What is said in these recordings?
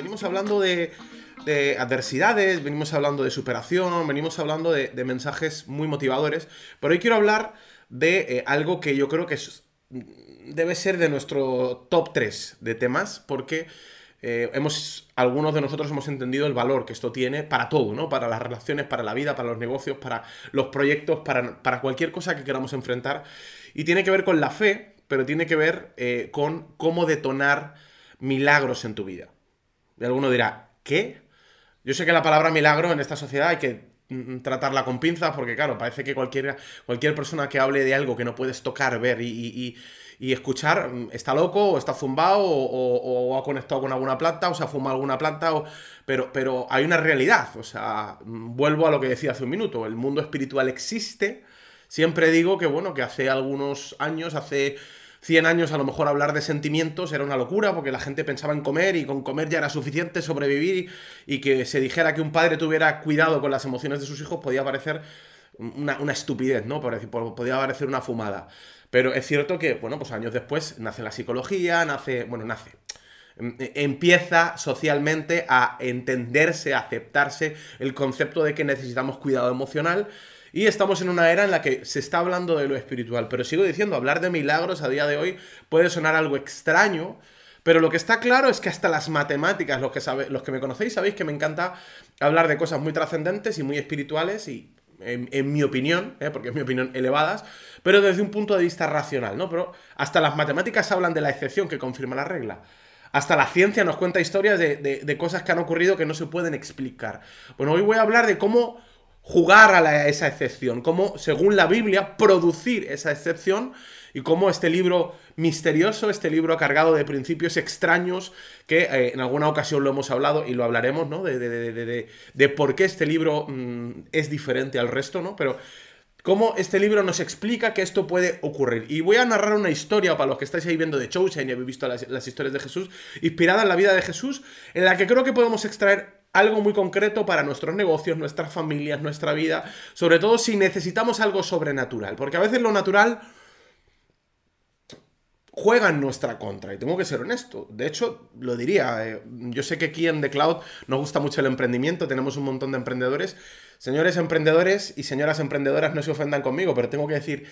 venimos hablando de, adversidades, venimos hablando de superación, venimos hablando de, mensajes muy motivadores, pero hoy quiero hablar de eh, algo que yo creo que debe ser de nuestro top 3 de temas, porque eh, hemos, algunos de nosotros hemos entendido el valor que esto tiene para todo, ¿no? Para las relaciones, para la vida, para los negocios, para los proyectos, para, para cualquier cosa que queramos enfrentar. Y tiene que ver con la fe, pero tiene que ver eh, con cómo detonar milagros en tu vida. Y alguno dirá, ¿qué? Yo sé que la palabra milagro en esta sociedad hay que mm, tratarla con pinzas porque, claro, parece que cualquier, cualquier persona que hable de algo que no puedes tocar, ver y, escuchar mm, está loco o está zumbado o, ha conectado con alguna planta o se ha fumado alguna planta, o, pero, pero hay una realidad. O sea, mm, vuelvo a lo que decía hace un minuto, el mundo espiritual existe. Siempre digo que, bueno, que hace algunos años, hace 100 años a lo mejor hablar de sentimientos era una locura porque la gente pensaba en comer y con comer ya era suficiente sobrevivir y, que se dijera que un padre tuviera cuidado con las emociones de sus hijos podía parecer una, estupidez, ¿no? podía parecer una fumada. Pero es cierto que, bueno, pues años después nace la psicología, nace, bueno, nace em, empieza socialmente a entenderse, a aceptarse el concepto de que necesitamos cuidado emocional y estamos en una era en la que se está hablando de lo espiritual, pero sigo diciendo, hablar de milagros a día de hoy puede sonar algo extraño, pero lo que está claro es que hasta las matemáticas, los que, los que me conocéis sabéis que me encanta hablar de cosas muy trascendentes y muy espirituales y en, mi opinión, ¿eh? porque es mi opinión elevadas, pero desde un punto de vista racional, ¿no? Pero hasta las matemáticas hablan de la excepción que confirma la regla. Hasta la ciencia nos cuenta historias de, de cosas que han ocurrido que no se pueden explicar. Bueno, hoy voy a hablar de cómo jugar a, esa excepción, cómo, según la Biblia, producir esa excepción y cómo este libro misterioso, este libro cargado de principios extraños, que eh, en alguna ocasión lo hemos hablado y lo hablaremos, ¿no? De, de, por qué este libro mm, es diferente al resto, ¿no? Pero cómo este libro nos explica que esto puede ocurrir. Y voy a narrar una historia para los que estáis ahí viendo de Chosen y habéis visto las, las historias de Jesús, inspirada en la vida de Jesús, en la que creo que podemos extraer algo muy concreto para nuestros negocios, nuestras familias, nuestra vida, sobre todo si necesitamos algo sobrenatural, porque a veces lo natural juega en nuestra contra, y tengo que ser honesto. De hecho, lo diría, eh, yo sé que aquí en The Cloud nos gusta mucho el emprendimiento, tenemos un montón de emprendedores. Señores emprendedores y señoras emprendedoras, no se ofendan conmigo, pero tengo que decir,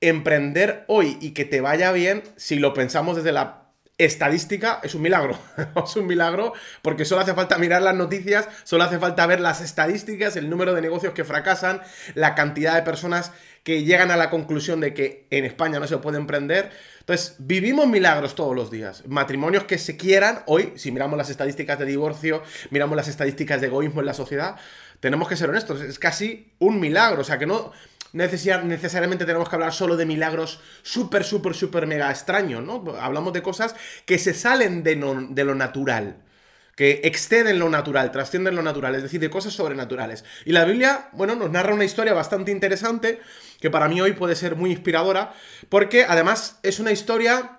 emprender hoy y que te vaya bien, si lo pensamos desde la estadística es un milagro. es un milagro porque solo hace falta mirar las noticias, solo hace falta ver las estadísticas, el número de negocios que fracasan, la cantidad de personas que llegan a la conclusión de que en España no se puede emprender. Entonces, vivimos milagros todos los días. Matrimonios que se quieran, hoy, si miramos las estadísticas de divorcio, miramos las estadísticas de egoísmo en la sociedad, tenemos que ser honestos, es casi un milagro. O sea, que no, necesariamente tenemos que hablar solo de milagros súper, súper, súper mega extraños, ¿no? Hablamos de cosas que se salen de, de lo natural que exceden lo natural, trascienden lo natural, es decir, de cosas sobrenaturales. Y la Biblia, bueno, nos narra una historia bastante interesante, que para mí hoy puede ser muy inspiradora, porque además es una historia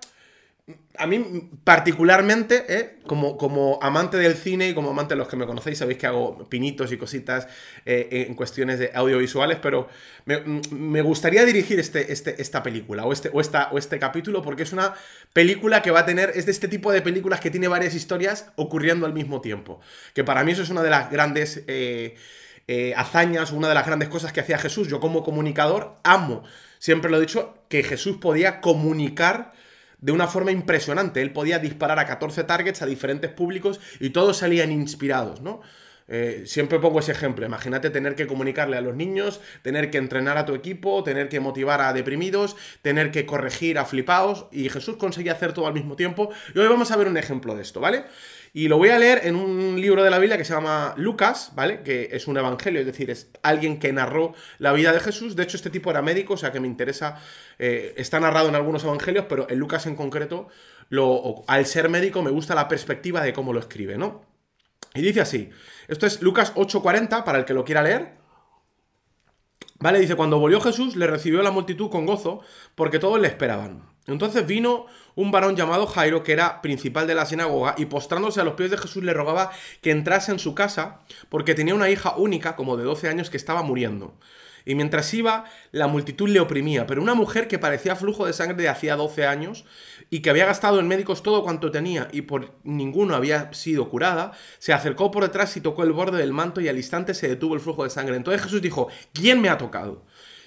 a mí particularmente, ¿eh? como, como, amante del cine y como amante de los que me conocéis, sabéis que hago pinitos y cositas eh, en cuestiones de audiovisuales, pero me, gustaría dirigir este, este, esta película o este, o, esta, o este capítulo porque es una película que va a tener, es de este tipo de películas que tiene varias historias ocurriendo al mismo tiempo, que para mí eso es una de las grandes... Eh, hazañas, una de las grandes cosas que hacía Jesús. Yo como comunicador amo, siempre lo he dicho, que Jesús podía comunicar de una forma impresionante. Él podía disparar a 14 targets a diferentes públicos y todos salían inspirados, ¿no? Eh, siempre pongo ese ejemplo. Imagínate tener que comunicarle a los niños, tener que entrenar a tu equipo, tener que motivar a deprimidos, tener que corregir a flipados. Y Jesús conseguía hacer todo al mismo tiempo. Y hoy vamos a ver un ejemplo de esto, ¿vale? Y lo voy a leer en un libro de la Biblia que se llama Lucas, ¿vale? Que es un evangelio, es decir, es alguien que narró la vida de Jesús. De hecho, este tipo era médico, o sea que me interesa. Eh, está narrado en algunos evangelios, pero en Lucas en concreto, lo, al ser médico, me gusta la perspectiva de cómo lo escribe, ¿no? Y dice así: esto es Lucas 8:40, para el que lo quiera leer. Vale, dice: Cuando volvió Jesús, le recibió la multitud con gozo, porque todos le esperaban. Entonces vino un varón llamado Jairo, que era principal de la sinagoga, y postrándose a los pies de Jesús le rogaba que entrase en su casa, porque tenía una hija única, como de 12 años, que estaba muriendo. y mientras iba, la multitud le oprimía, pero una mujer que parecía flujo de sangre de hacía 12 años y que había gastado en médicos todo cuanto tenía y por ninguno había sido curada, se acercó por detrás y tocó el borde del manto y al instante se detuvo el flujo de sangre. Entonces Jesús dijo, ¿quién me ha tocado?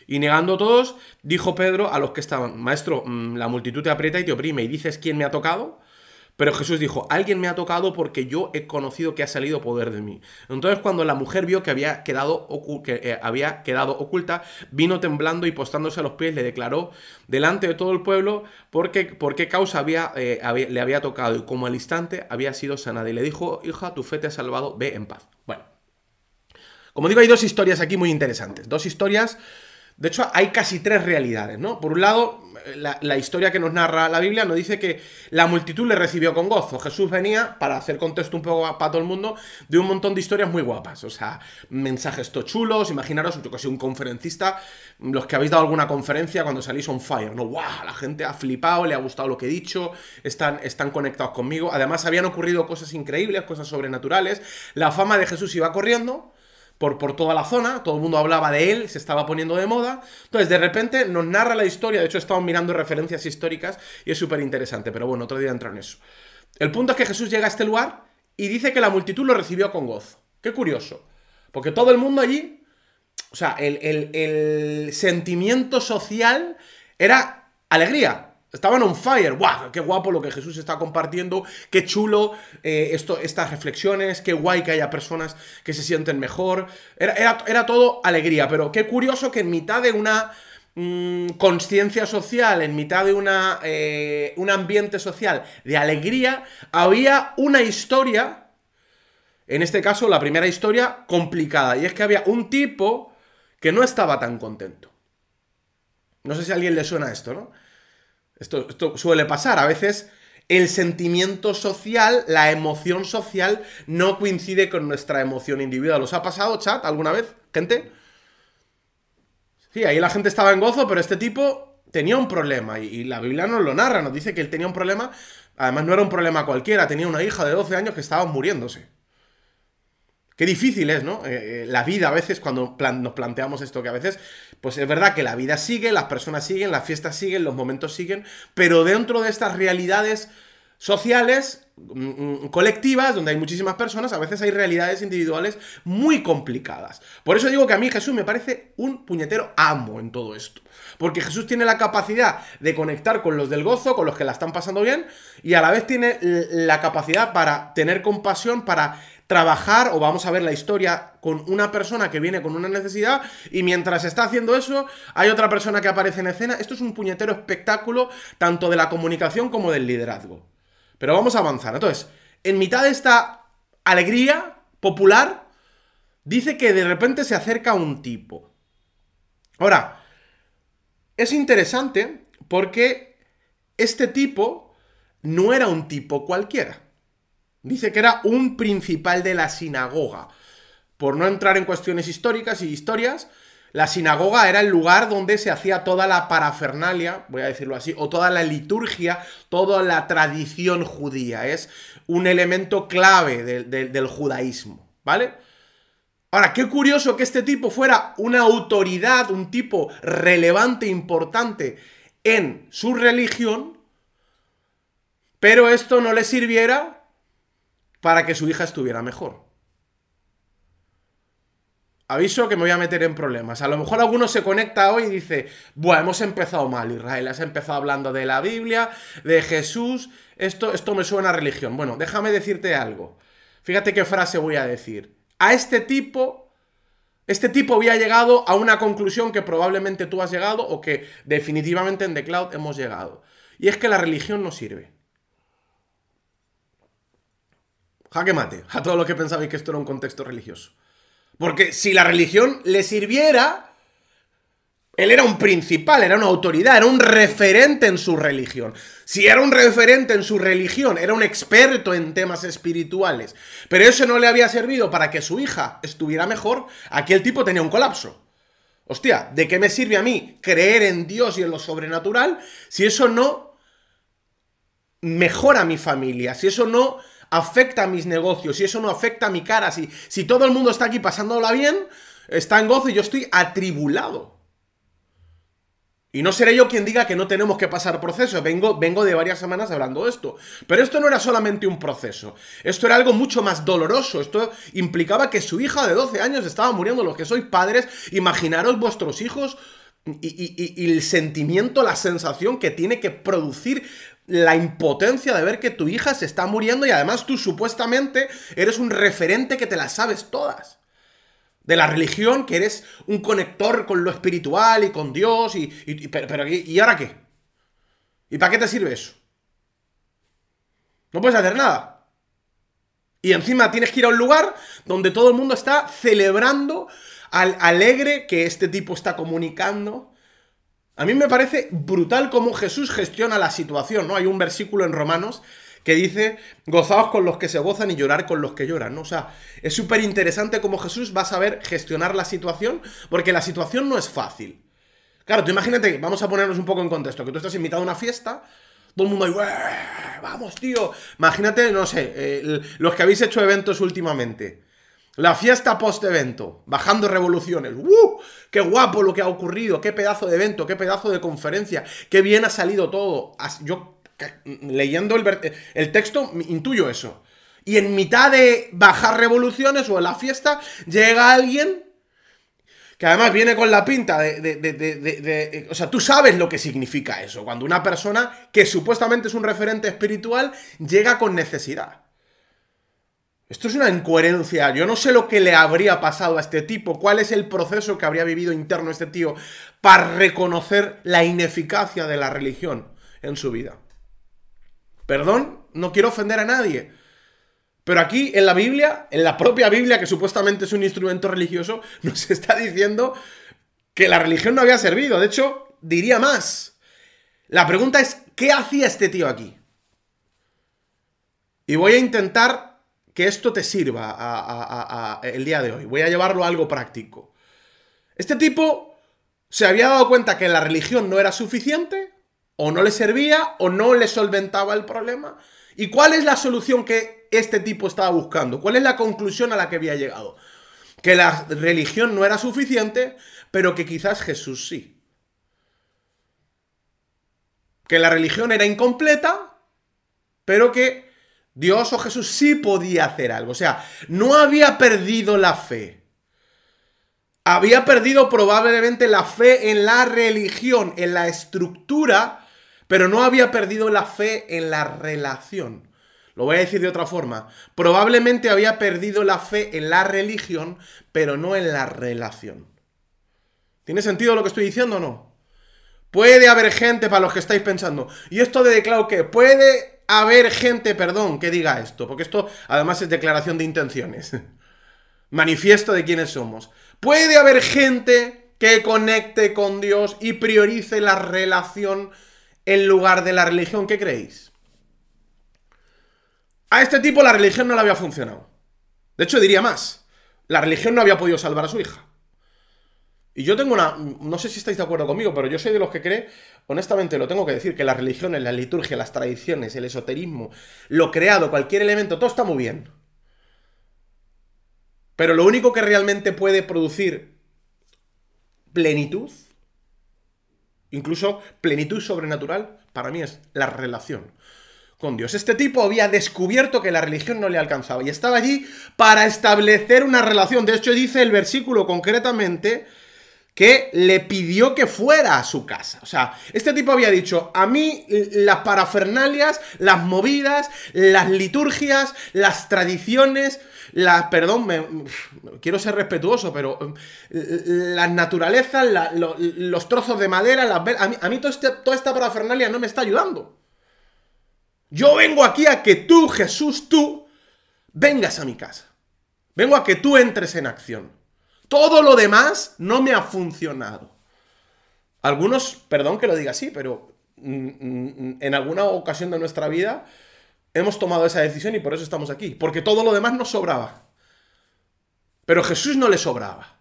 Y negando todos, dijo Pedro a los que estaban, Maestro, mm, la multitud te aprieta y te oprime y dices, ¿quién me ha tocado? Pero Jesús dijo, alguien me ha tocado porque yo he conocido que ha salido poder de mí. Entonces cuando la mujer vio que había quedado, que, eh, había quedado oculta, vino temblando y postándose a los pies le declaró delante de todo el pueblo porque, por qué causa eh, había, le había tocado y como al instante había sido sanada. Y le dijo, hija, tu fe te ha salvado, ve en paz. Bueno, como digo, hay dos historias aquí muy interesantes. Dos historias de hecho, hay casi tres realidades, ¿no? Por un lado, la, historia que nos narra la Biblia nos dice que la multitud le recibió con gozo. Jesús venía, para hacer contexto un poco para todo el mundo, de un montón de historias muy guapas. O sea, mensajes tochulos, imaginaros, yo que soy un conferencista, los que habéis dado alguna conferencia cuando salís on fire, ¿no? ¡Wow! La gente ha flipado, le ha gustado lo que he dicho, están, están conectados conmigo. Además, habían ocurrido cosas increíbles, cosas sobrenaturales. La fama de Jesús iba corriendo por, por toda la zona, todo el mundo hablaba de él, se estaba poniendo de moda. Entonces, de repente nos narra la historia, de hecho estamos mirando referencias históricas y es súper interesante, pero bueno, otro día entro en eso. El punto es que Jesús llega a este lugar y dice que la multitud lo recibió con gozo. Qué curioso, porque todo el mundo allí, o sea, el, el sentimiento social era alegría. Estaban on fire. ¡Guau! ¡Qué guapo lo que Jesús está compartiendo! ¡Qué chulo eh, esto, estas reflexiones! ¡Qué guay que haya personas que se sienten mejor! Era, era, todo alegría, pero qué curioso que en mitad de una mm, conciencia social, en mitad de una, eh, un ambiente social de alegría, había una historia, en este caso la primera historia, complicada. Y es que había un tipo que no estaba tan contento. No sé si a alguien le suena esto, ¿no? Esto, suele pasar. A veces el sentimiento social, la emoción social, no coincide con nuestra emoción individual. ¿Os ha pasado, chat, alguna vez, gente? Sí, ahí la gente estaba en gozo, pero este tipo tenía un problema. Y, la Biblia nos lo narra, nos dice que él tenía un problema. Además, no era un problema cualquiera, tenía una hija de 12 años que estaba muriéndose. Qué difícil es, ¿no? Eh, eh, la vida a veces, cuando nos planteamos esto, que a veces, pues es verdad que la vida sigue, las personas siguen, las fiestas siguen, los momentos siguen, pero dentro de estas realidades sociales, mm, mm, colectivas, donde hay muchísimas personas, a veces hay realidades individuales muy complicadas. Por eso digo que a mí Jesús me parece un puñetero amo en todo esto. Porque Jesús tiene la capacidad de conectar con los del gozo, con los que la están pasando bien, y a la vez tiene la capacidad para tener compasión, para trabajar o vamos a ver la historia con una persona que viene con una necesidad y mientras está haciendo eso hay otra persona que aparece en escena. Esto es un puñetero espectáculo tanto de la comunicación como del liderazgo. Pero vamos a avanzar. Entonces, en mitad de esta alegría popular, dice que de repente se acerca un tipo. Ahora, es interesante porque este tipo no era un tipo cualquiera. Dice que era un principal de la sinagoga. Por no entrar en cuestiones históricas y historias, la sinagoga era el lugar donde se hacía toda la parafernalia, voy a decirlo así, o toda la liturgia, toda la tradición judía. Es un elemento clave del judaísmo, ¿vale? Ahora, qué curioso que este tipo fuera una autoridad, un tipo relevante, importante en su religión, pero esto no le sirviera para que su hija estuviera mejor. Aviso que me voy a meter en problemas. A lo mejor alguno se conecta hoy y dice, bueno, hemos empezado mal, Israel, has empezado hablando de la Biblia, de Jesús, esto, esto me suena a religión. Bueno, déjame decirte algo. Fíjate qué frase voy a decir. A este tipo, este tipo había llegado a una conclusión que probablemente tú has llegado o que definitivamente en The Cloud hemos llegado. Y es que la religión no sirve. Jaque mate a todos los que pensabais que esto era un contexto religioso. Porque si la religión le sirviera, él era un principal, era una autoridad, era un referente en su religión. Si era un referente en su religión, era un experto en temas espirituales, pero eso no le había servido para que su hija estuviera mejor, aquel tipo tenía un colapso. Hostia, ¿de qué me sirve a mí creer en Dios y en lo sobrenatural si eso no mejora mi familia, si eso no afecta a mis negocios, si eso no afecta a mi cara, si, si todo el mundo está aquí pasándola bien, está en gozo y yo estoy atribulado. Y no seré yo quien diga que no tenemos que pasar procesos. Vengo, vengo de varias semanas hablando de esto. Pero esto no era solamente un proceso. Esto era algo mucho más doloroso. Esto implicaba que su hija de 12 años estaba muriendo. Los que sois padres, imaginaros vuestros hijos y, y el sentimiento, la sensación que tiene que producir la impotencia de ver que tu hija se está muriendo y además tú supuestamente eres un referente que te las sabes todas de la religión, que eres un conector con lo espiritual y con Dios, y, pero, ¿y ahora qué? ¿Y para qué te sirve eso? No puedes hacer nada. Y encima tienes que ir a un lugar donde todo el mundo está celebrando al alegre que este tipo está comunicando. A mí me parece brutal cómo Jesús gestiona la situación, ¿no? Hay un versículo en Romanos que dice, gozaos con los que se gozan y llorar con los que lloran, ¿no? O sea, es súper interesante cómo Jesús va a saber gestionar la situación, porque la situación no es fácil. Claro, tú imagínate, vamos a ponernos un poco en contexto, que tú estás invitado a una fiesta, todo el mundo ahí, vamos, tío. Imagínate, no sé, los que habéis hecho eventos últimamente. La fiesta post-evento, bajando revoluciones. ¡Uh! ¡Qué guapo lo que ha ocurrido! ¡Qué pedazo de evento! ¡Qué pedazo de conferencia! ¡Qué bien ha salido todo! Yo leyendo el, texto intuyo eso. Y en mitad de bajar revoluciones o en la fiesta llega alguien que además viene con la pinta de, de, O sea, tú sabes lo que significa eso, cuando una persona que supuestamente es un referente espiritual llega con necesidad. Esto es una incoherencia. Yo no sé lo que le habría pasado a este tipo, cuál es el proceso que habría vivido interno este tío para reconocer la ineficacia de la religión en su vida. Perdón, no quiero ofender a nadie. Pero aquí en la Biblia, en la propia Biblia, que supuestamente es un instrumento religioso, nos está diciendo que la religión no había servido. De hecho, diría más. La pregunta es, ¿qué hacía este tío aquí? Y voy a intentar que esto te sirva el día de hoy. Voy a llevarlo a algo práctico. Este tipo se había dado cuenta que la religión no era suficiente o no le servía o no le solventaba el problema. ¿Y cuál es la solución que este tipo estaba buscando? ¿Cuál es la conclusión a la que había llegado? Que la religión no era suficiente, pero que quizás Jesús sí. Que la religión era incompleta, pero que Dios o Jesús sí podía hacer algo. O sea, no había perdido la fe. Había perdido probablemente la fe en la religión, en la estructura pero no había perdido la fe en la relación. Lo voy a decir de otra forma. Probablemente había perdido la fe en la religión, pero no en la relación. ¿Tiene sentido lo que estoy diciendo o no? Puede haber gente, para los que estáis pensando, ¿y esto de declaro qué? Puede haber gente, perdón, que diga esto, porque esto además es declaración de intenciones. Manifiesto de quiénes somos. Puede haber gente que conecte con Dios y priorice la relación en lugar de la religión, ¿qué creéis? A este tipo la religión no le había funcionado. De hecho, diría más. La religión no había podido salvar a su hija. Y yo tengo una... No sé si estáis de acuerdo conmigo, pero yo soy de los que cree, honestamente lo tengo que decir, que las religiones, la liturgia, las tradiciones, el esoterismo, lo creado, cualquier elemento, todo está muy bien. Pero lo único que realmente puede producir plenitud incluso plenitud sobrenatural, para mí es la relación con Dios. Este tipo había descubierto que la religión no le alcanzaba y estaba allí para establecer una relación. De hecho, dice el versículo concretamente que le pidió que fuera a su casa. O sea, este tipo había dicho, a mí las parafernalias, las movidas, las liturgias, las tradiciones, las, perdón, quiero ser respetuoso, pero eh, las naturalezas, los trozos de madera, las, a mí, a mí este, toda esta parafernalia no me está ayudando. Yo vengo aquí a que tú, Jesús, tú, vengas a mi casa. Vengo a que tú entres en acción. Todo lo demás no me ha funcionado. Algunos, perdón que lo diga así, pero mm, mm, en alguna ocasión de nuestra vida hemos tomado esa decisión y por eso estamos aquí. Porque todo lo demás nos sobraba. Pero Jesús no le sobraba.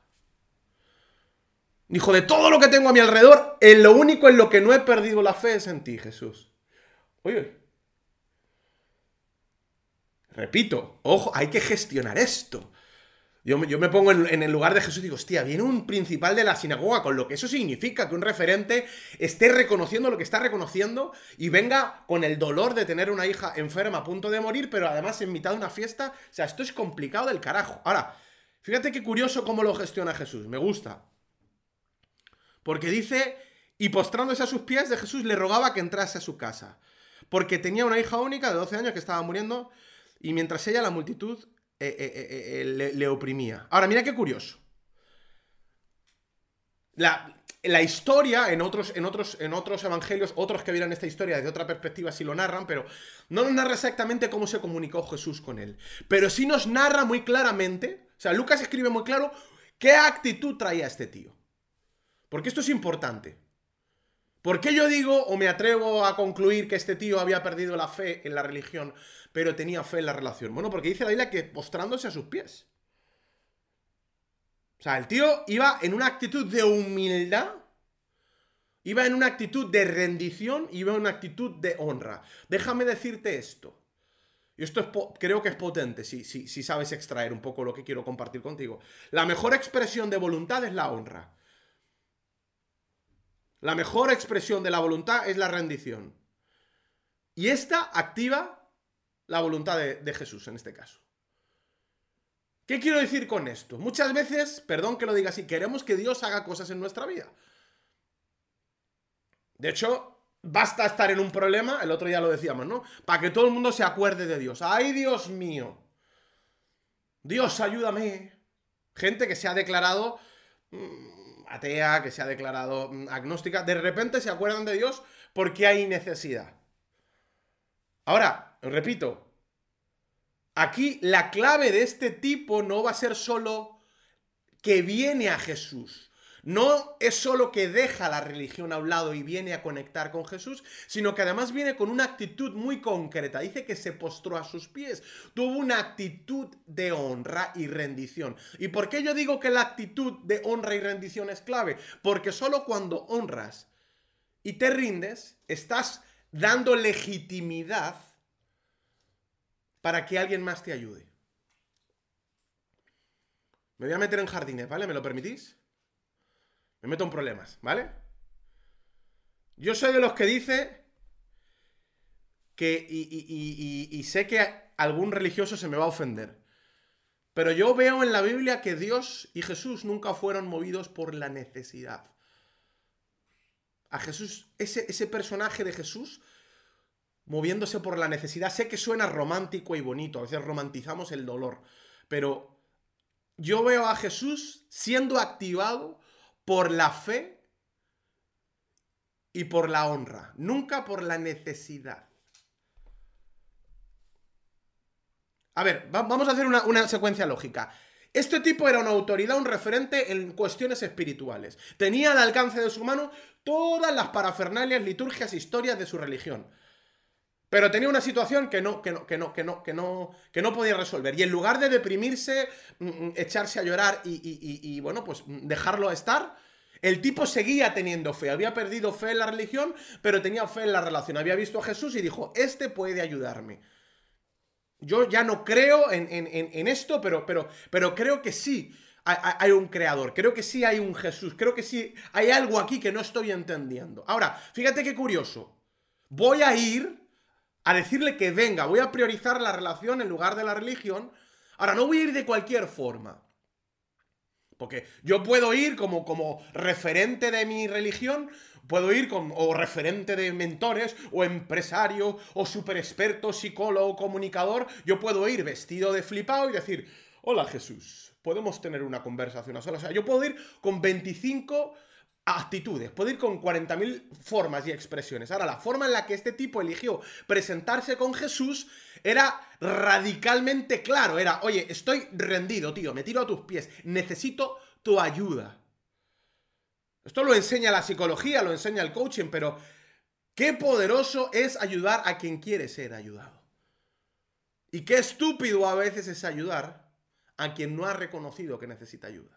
Dijo, de todo lo que tengo a mi alrededor, en lo único en lo que no he perdido la fe es en ti, Jesús. Oye, repito, ojo, hay que gestionar esto. Yo, me pongo en, el lugar de Jesús y digo, hostia, viene un principal de la sinagoga, con lo que eso significa que un referente esté reconociendo lo que está reconociendo y venga con el dolor de tener una hija enferma a punto de morir, pero además en mitad de una fiesta. O sea, esto es complicado del carajo. Ahora, fíjate qué curioso cómo lo gestiona Jesús, me gusta. Porque dice, y postrándose a sus pies de Jesús le rogaba que entrase a su casa, porque tenía una hija única de 12 años que estaba muriendo, y mientras ella la multitud eh, eh, eh, le, oprimía. Ahora, mira qué curioso. La, la historia, en otros, en, otros, en otros evangelios, otros que vieron esta historia desde otra perspectiva sí lo narran, pero no nos narra exactamente cómo se comunicó Jesús con él. Pero sí nos narra muy claramente, o sea, Lucas escribe muy claro qué actitud traía este tío. Porque esto es importante. ¿Por qué yo digo o me atrevo a concluir que este tío había perdido la fe en la religión, pero tenía fe en la relación? Bueno, porque dice la Biblia que postrándose a sus pies. O sea, el tío iba en una actitud de humildad, iba en una actitud de rendición, iba en una actitud de honra. Déjame decirte esto. Y esto creo que es potente, si, si sabes extraer un poco lo que quiero compartir contigo. La mejor expresión de voluntad es la honra. La mejor expresión de la voluntad es la rendición. Y esta activa la voluntad de, Jesús en este caso. ¿Qué quiero decir con esto? Muchas veces, perdón que lo diga así, queremos que Dios haga cosas en nuestra vida. De hecho, basta estar en un problema, el otro día lo decíamos, ¿no? Para que todo el mundo se acuerde de Dios. ¡Ay, Dios mío! Dios, ayúdame. Gente que se ha declarado mm, atea, que se ha declarado mm, agnóstica, de repente se acuerdan de Dios porque hay necesidad. Ahora, repito, aquí la clave de este tipo no va a ser solo que viene a Jesús. No es solo que deja la religión a un lado y viene a conectar con Jesús, sino que además viene con una actitud muy concreta. Dice que se postró a sus pies. Tuvo una actitud de honra y rendición. ¿Y por qué yo digo que la actitud de honra y rendición es clave? Porque solo cuando honras y te rindes, estás dando legitimidad para que alguien más te ayude. Me voy a meter en jardines, ¿vale? ¿Me lo permitís? Me meto en problemas, ¿vale? Yo soy de los que dice que, y, sé que algún religioso se me va a ofender, pero yo veo en la Biblia que Dios y Jesús nunca fueron movidos por la necesidad. A Jesús, ese, ese personaje de Jesús moviéndose por la necesidad, sé que suena romántico y bonito, a veces romantizamos el dolor, pero yo veo a Jesús siendo activado por la fe y por la honra, nunca por la necesidad. A ver, vamos a hacer una, secuencia lógica. Este tipo era una autoridad, un referente en cuestiones espirituales. Tenía al alcance de su mano todas las parafernalias, liturgias, historias de su religión. Pero tenía una situación que no, que no, que no, que no, que no, que no podía resolver. Y en lugar de deprimirse, mm, mm, echarse a llorar y, bueno, pues dejarlo estar, el tipo seguía teniendo fe. Había perdido fe en la religión, pero tenía fe en la relación. Había visto a Jesús y dijo, este puede ayudarme. Yo ya no creo en, esto, pero, pero, pero creo que sí hay, un creador, creo que sí hay un Jesús, creo que sí hay algo aquí que no estoy entendiendo. Ahora, fíjate qué curioso. Voy a ir a decirle que venga, voy a priorizar la relación en lugar de la religión. Ahora, no voy a ir de cualquier forma. Porque yo puedo ir como, como referente de mi religión, puedo ir como o referente de mentores, o empresario, o super experto, psicólogo, comunicador. Yo puedo ir vestido de flipado y decir, hola Jesús, podemos tener una conversación a solas. O sea, yo puedo ir con 25 actitudes, puede ir con 40.000 formas y expresiones. Ahora, la forma en la que este tipo eligió presentarse con Jesús era radicalmente claro, era, oye, estoy rendido, tío, me tiro a tus pies, necesito tu ayuda. Esto lo enseña la psicología, lo enseña el coaching, pero qué poderoso es ayudar a quien quiere ser ayudado. Y qué estúpido a veces es ayudar a quien no ha reconocido que necesita ayuda.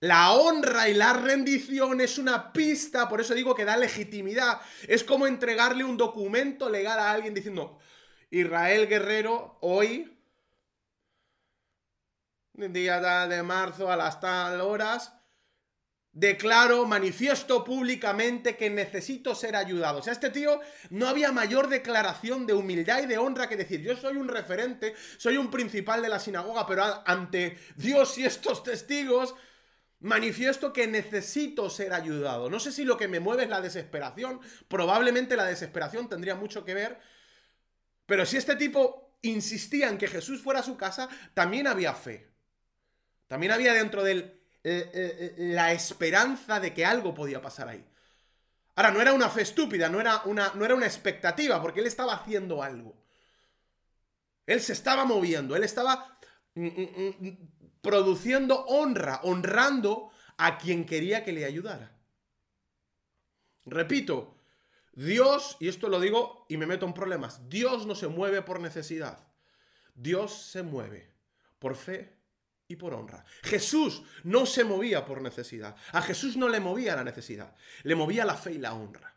La honra y la rendición es una pista, por eso digo que da legitimidad. Es como entregarle un documento legal a alguien diciendo, Israel Guerrero, hoy, día de marzo a las tal horas, declaro, manifiesto públicamente que necesito ser ayudado. O sea, este tío no había mayor declaración de humildad y de honra que decir, yo soy un referente, soy un principal de la sinagoga, pero ante Dios y estos testigos, manifiesto que necesito ser ayudado. No sé si lo que me mueve es la desesperación, probablemente la desesperación tendría mucho que ver, pero si este tipo insistía en que Jesús fuera a su casa, también había fe. También había dentro de él eh, eh, eh, la esperanza de que algo podía pasar ahí. Ahora, no era una fe estúpida, no era una, no era una expectativa, porque él estaba haciendo algo. Él se estaba moviendo, él estaba mm, mm, mm, produciendo honra, honrando a quien quería que le ayudara. Repito, Dios, y esto lo digo y me meto en problemas, Dios no se mueve por necesidad, Dios se mueve por fe y por honra. Jesús no se movía por necesidad. A Jesús no le movía la necesidad, le movía la fe y la honra.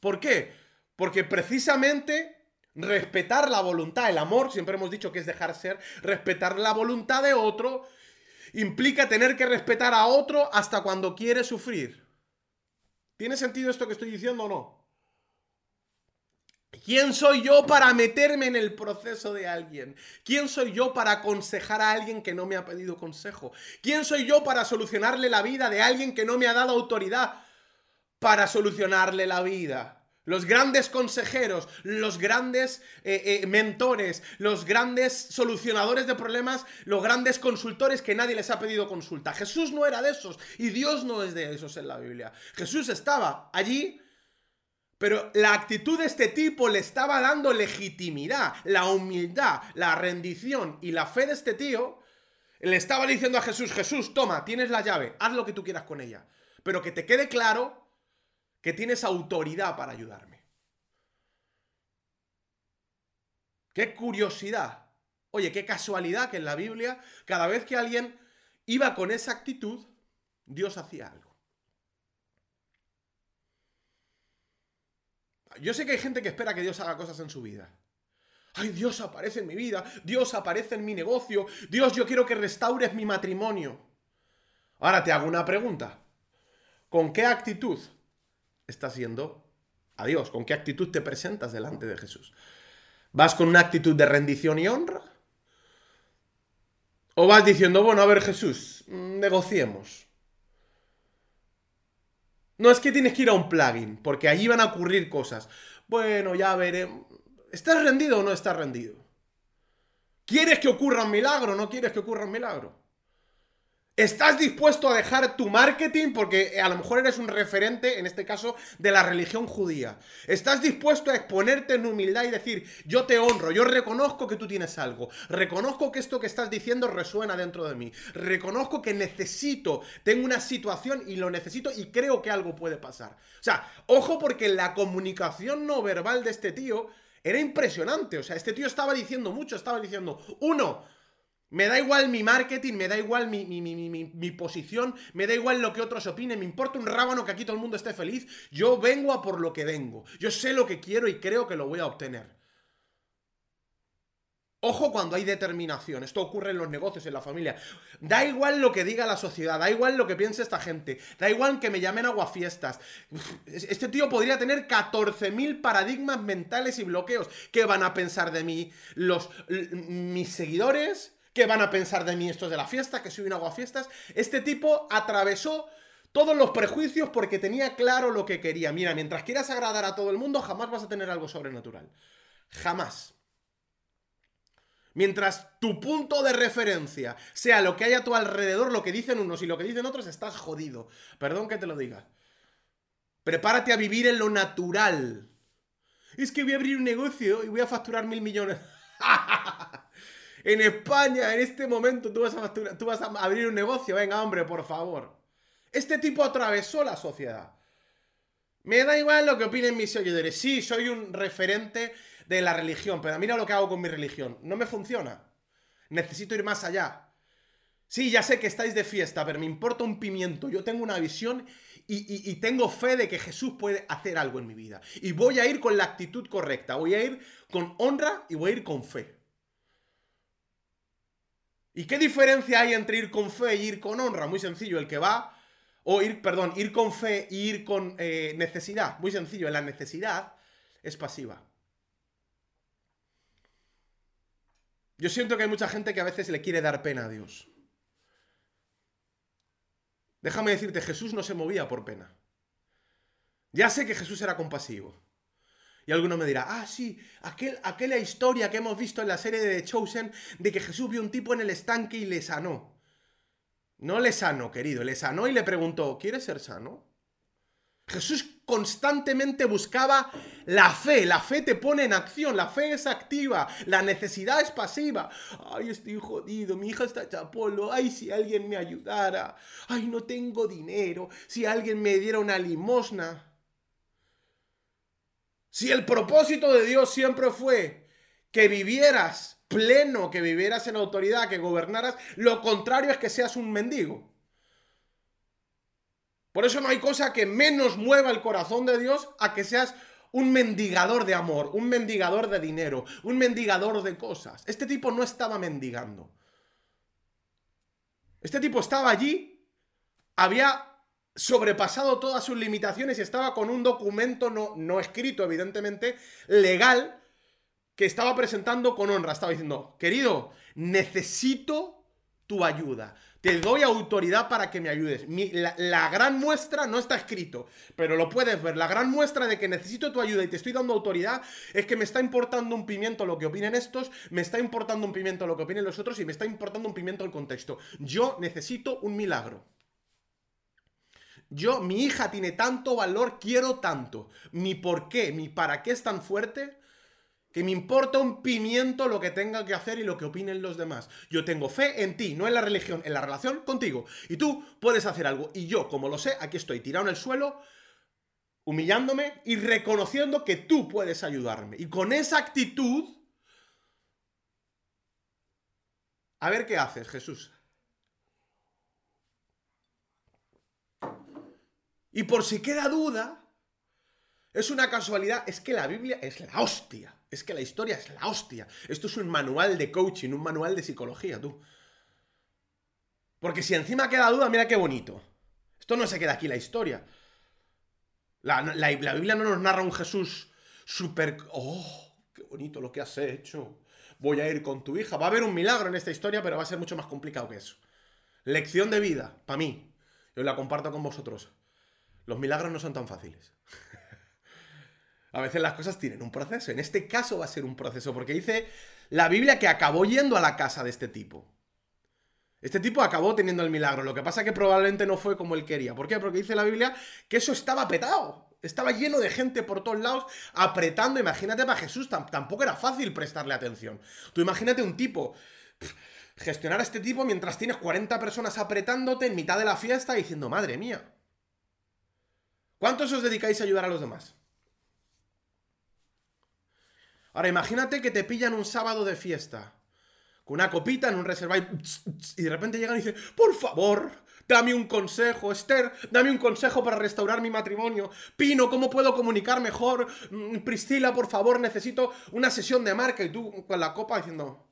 ¿Por qué? Porque precisamente respetar la voluntad, el amor, siempre hemos dicho que es dejar ser, respetar la voluntad de otro implica tener que respetar a otro hasta cuando quiere sufrir. ¿Tiene sentido esto que estoy diciendo o no? ¿Quién soy yo para meterme en el proceso de alguien? ¿Quién soy yo para aconsejar a alguien que no me ha pedido consejo? ¿Quién soy yo para solucionarle la vida de alguien que no me ha dado autoridad para solucionarle la vida? Los grandes consejeros, los grandes eh, eh, mentores, los grandes solucionadores de problemas, los grandes consultores que nadie les ha pedido consulta. Jesús no era de esos y Dios no es de esos en la Biblia. Jesús estaba allí pero la actitud de este tipo le estaba dando legitimidad, la humildad, la rendición y la fe de este tío. Le estaba diciendo a Jesús, Jesús, toma, tienes la llave, haz lo que tú quieras con ella. Pero que te quede claro que tienes autoridad para ayudarme. Qué curiosidad. Oye, qué casualidad que en la Biblia, cada vez que alguien iba con esa actitud, Dios hacía algo. Yo sé que hay gente que espera que Dios haga cosas en su vida. Ay, Dios aparece en mi vida, Dios aparece en mi negocio, Dios yo quiero que restaures mi matrimonio. Ahora te hago una pregunta. ¿Con qué actitud estás yendo a Dios? ¿Con qué actitud te presentas delante de Jesús? ¿Vas con una actitud de rendición y honra? ¿O vas diciendo, bueno, a ver Jesús, negociemos? No es que tienes que ir a un plugin, porque allí van a ocurrir cosas. Bueno, ya veré. ¿Estás rendido o no estás rendido? ¿Quieres que ocurra un milagro o no quieres que ocurra un milagro? ¿Estás dispuesto a dejar tu marketing? Porque a lo mejor eres un referente, en este caso, de la religión judía. ¿Estás dispuesto a exponerte en humildad y decir, yo te honro, yo reconozco que tú tienes algo, reconozco que esto que estás diciendo resuena dentro de mí, reconozco que necesito, tengo una situación y lo necesito y creo que algo puede pasar? O sea, ojo porque la comunicación no verbal de este tío era impresionante. O sea, este tío estaba diciendo mucho, estaba diciendo, uno, me da igual mi marketing, me da igual mi, mi, posición, me da igual lo que otros opinen, me importa un rábano que aquí todo el mundo esté feliz. Yo vengo a por lo que vengo. Yo sé lo que quiero y creo que lo voy a obtener. Ojo cuando hay determinación, esto ocurre en los negocios, en la familia. Da igual lo que diga la sociedad, da igual lo que piense esta gente, da igual que me llamen aguafiestas. Este tío podría tener 14.000 paradigmas mentales y bloqueos. ¿Qué van a pensar de mí los, mis seguidores? ¿Qué van a pensar de mí estos de la fiesta? Que soy un aguafiestas. Este tipo atravesó todos los prejuicios porque tenía claro lo que quería. Mira, mientras quieras agradar a todo el mundo, jamás vas a tener algo sobrenatural. Jamás. Mientras tu punto de referencia sea lo que hay a tu alrededor, lo que dicen unos y lo que dicen otros, estás jodido. Perdón que te lo diga. Prepárate a vivir en lo natural. Es que voy a abrir un negocio y voy a facturar mil millones. En España, en este momento, tú vas, a abrir un negocio. Venga, hombre, por favor. Este tipo atravesó la sociedad. Me da igual lo que opinen mis seguidores. Sí, soy un referente de la religión, pero mira lo que hago con mi religión. No me funciona. Necesito ir más allá. Sí, ya sé que estáis de fiesta, pero me importa un pimiento. Yo tengo una visión y, tengo fe de que Jesús puede hacer algo en mi vida. Y voy a ir con la actitud correcta, voy a ir con honra y voy a ir con fe. ¿Y qué diferencia hay entre ir con fe y ir con honra? Muy sencillo, el que va, o ir, perdón, ir con fe y ir con eh, necesidad. Muy sencillo, la necesidad es pasiva. Yo siento que hay mucha gente que a veces le quiere dar pena a Dios. Déjame decirte, Jesús no se movía por pena. Ya sé que Jesús era compasivo. Y alguno me dirá, ah, sí, aquel, aquella historia que hemos visto en la serie de The Chosen de que Jesús vio un tipo en el estanque y le sanó. No le sanó, querido, le sanó y le preguntó, ¿quieres ser sano? Jesús constantemente buscaba la fe. La fe te pone en acción, la fe es activa, la necesidad es pasiva. Ay, estoy jodido, mi hija está chapolo. Ay, si alguien me ayudara. Ay, no tengo dinero. Si alguien me diera una limosna. Si el propósito de Dios siempre fue que vivieras pleno, que vivieras en autoridad, que gobernaras, lo contrario es que seas un mendigo. Por eso no hay cosa que menos mueva el corazón de Dios a que seas un mendigador de amor, un mendigador de dinero, un mendigador de cosas. Este tipo no estaba mendigando. Este tipo estaba allí, había sobrepasado todas sus limitaciones y estaba con un documento no, no escrito, evidentemente, legal, que estaba presentando con honra. Estaba diciendo, querido, necesito tu ayuda. Te doy autoridad para que me ayudes. la, gran muestra no está escrito, pero lo puedes ver. La gran muestra de que necesito tu ayuda y te estoy dando autoridad es que me está importando un pimiento lo que opinen estos, me está importando un pimiento lo que opinen los otros y me está importando un pimiento el contexto. Yo necesito un milagro. Yo, mi hija tiene tanto valor, quiero tanto. Mi por qué, mi para qué es tan fuerte que me importa un pimiento lo que tenga que hacer y lo que opinen los demás. Yo tengo fe en ti, no en la religión, en la relación contigo. Y tú puedes hacer algo. Y yo, como lo sé, aquí estoy tirado en el suelo, humillándome y reconociendo que tú puedes ayudarme. Y con esa actitud... A ver qué haces, Jesús. Y por si queda duda, es una casualidad, es que la Biblia es la hostia. Es que la historia es la hostia. Esto es un manual de coaching, un manual de psicología, tú. Porque si encima queda duda, mira qué bonito. Esto no se queda aquí la historia. La, Biblia no nos narra un Jesús súper... ¡Oh! ¡Qué bonito lo que has hecho! Voy a ir con tu hija. Va a haber un milagro en esta historia, pero va a ser mucho más complicado que eso. Lección de vida, para mí. Yo la comparto con vosotros. Los milagros no son tan fáciles. A veces las cosas tienen un proceso. En este caso va a ser un proceso, porque dice la Biblia que acabó yendo a la casa de este tipo. Este tipo acabó teniendo el milagro. Lo que pasa es que probablemente no fue como él quería. ¿Por qué? Porque dice la Biblia que eso estaba petado. Estaba lleno de gente por todos lados apretando. Imagínate para Jesús, tampoco era fácil prestarle atención. Tú imagínate un tipo. gestionar a este tipo mientras tienes 40 personas apretándote en mitad de la fiesta diciendo, madre mía. ¿Cuántos os dedicáis a ayudar a los demás? Ahora imagínate que te pillan un sábado de fiesta, con una copita en un reservado y de repente llegan y dicen, por favor, dame un consejo, Esther, dame un consejo para restaurar mi matrimonio. Pino, ¿cómo puedo comunicar mejor? Mm, Priscila, por favor, necesito una sesión de marca. Y tú con la copa diciendo,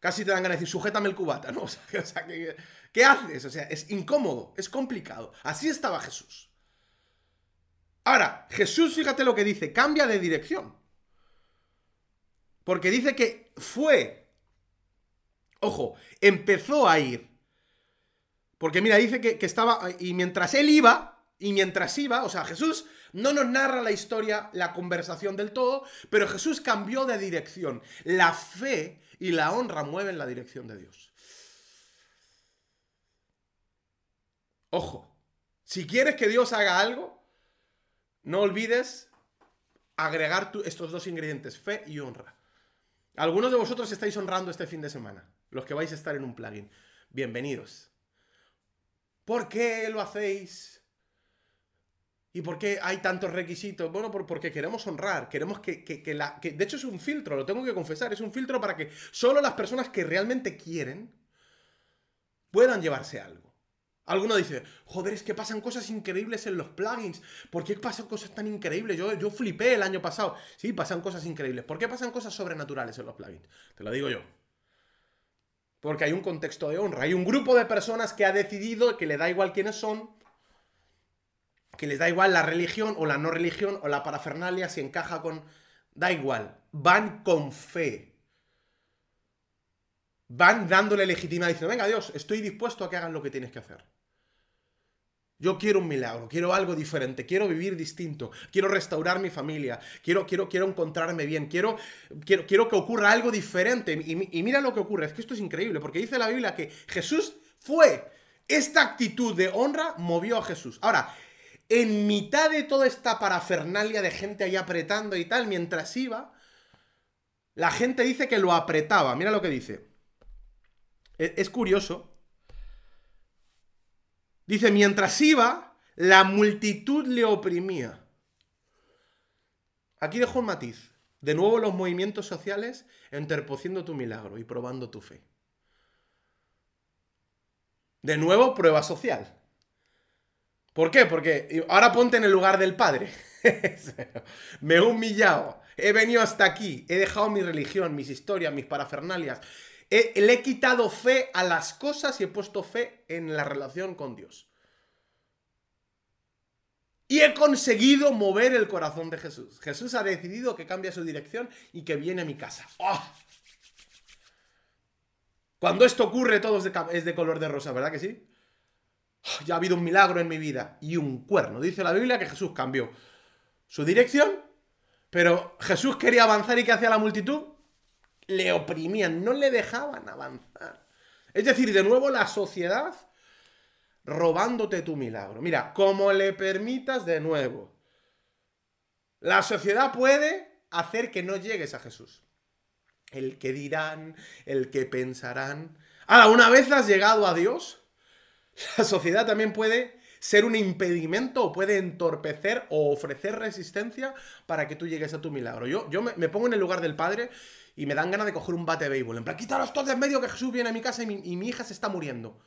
casi te dan ganas de decir, sujétame el cubata, ¿no? O sea, ¿qué, ¿qué haces? O sea, es incómodo, es complicado. Así estaba Jesús. Ahora, Jesús, fíjate lo que dice, cambia de dirección. Porque dice que fue. Ojo, empezó a ir. Porque mira, dice que, estaba. Y mientras él iba, y mientras iba, o sea, Jesús no nos narra la historia, la conversación del todo, pero Jesús cambió de dirección. La fe y la honra mueven la dirección de Dios. Ojo, si quieres que Dios haga algo, no olvides agregar estos dos ingredientes, fe y honra. Algunos de vosotros estáis honrando este fin de semana, los que vais a estar en un plugin. Bienvenidos. ¿Por qué lo hacéis? ¿Y por qué hay tantos requisitos? Bueno, porque queremos honrar, queremos que, la... Que, de hecho es un filtro, lo tengo que confesar, es un filtro para que solo las personas que realmente quieren puedan llevarse algo. Alguno dice, joder, es que pasan cosas increíbles en los plugins. ¿Por qué pasan cosas tan increíbles? Yo, yo flipé el año pasado. Sí, pasan cosas increíbles. ¿Por qué pasan cosas sobrenaturales en los plugins? Te lo digo yo. Porque hay un contexto de honra. Hay un grupo de personas que ha decidido que le da igual quiénes son, que les da igual la religión o la no religión o la parafernalia, si encaja con... Da igual. Van con fe van dándole legitimidad diciendo, venga Dios, estoy dispuesto a que hagan lo que tienes que hacer. Yo quiero un milagro, quiero algo diferente, quiero vivir distinto, quiero restaurar mi familia, quiero, quiero, quiero encontrarme bien, quiero, quiero, quiero que ocurra algo diferente. Y, y mira lo que ocurre, es que esto es increíble, porque dice la Biblia que Jesús fue, esta actitud de honra movió a Jesús. Ahora, en mitad de toda esta parafernalia de gente ahí apretando y tal, mientras iba, la gente dice que lo apretaba. Mira lo que dice. E, es curioso. Dice, mientras iba, la multitud le oprimía. Aquí dejo un matiz. De nuevo los movimientos sociales interpociendo tu milagro y probando tu fe. De nuevo, prueba social. ¿Por qué? Porque ahora ponte en el lugar del padre. Me he humillado, he venido hasta aquí, he dejado mi religión, mis historias, mis parafernalias, le he quitado fe a las cosas y he puesto fe en la relación con Dios. Y he conseguido mover el corazón de Jesús. Jesús ha decidido que cambia su dirección y que viene a mi casa. ¡Oh! Cuando esto ocurre, todo es de, color de rosa, ¿verdad que sí? ¡Oh! ya ha habido un milagro en mi vida y un cuerno. Dice la Biblia que Jesús cambió su dirección, pero Jesús quería avanzar y ¿qué hacía la multitud? Le oprimían, no le dejaban avanzar. Es decir, de nuevo la sociedad robándote tu milagro. Mira, como le permitas de nuevo, la sociedad puede hacer que no llegues a Jesús. El que dirán, el que pensarán. Ahora, una vez has llegado a Dios, la sociedad también puede ser un impedimento o puede entorpecer o ofrecer resistencia para que tú llegues a tu milagro. Yo, yo me, me pongo en el lugar del Padre y me dan ganas de coger un bate de béisbol. En plan, quítalos todos de en medio que Jesús viene a mi casa y mi, hija se está muriendo.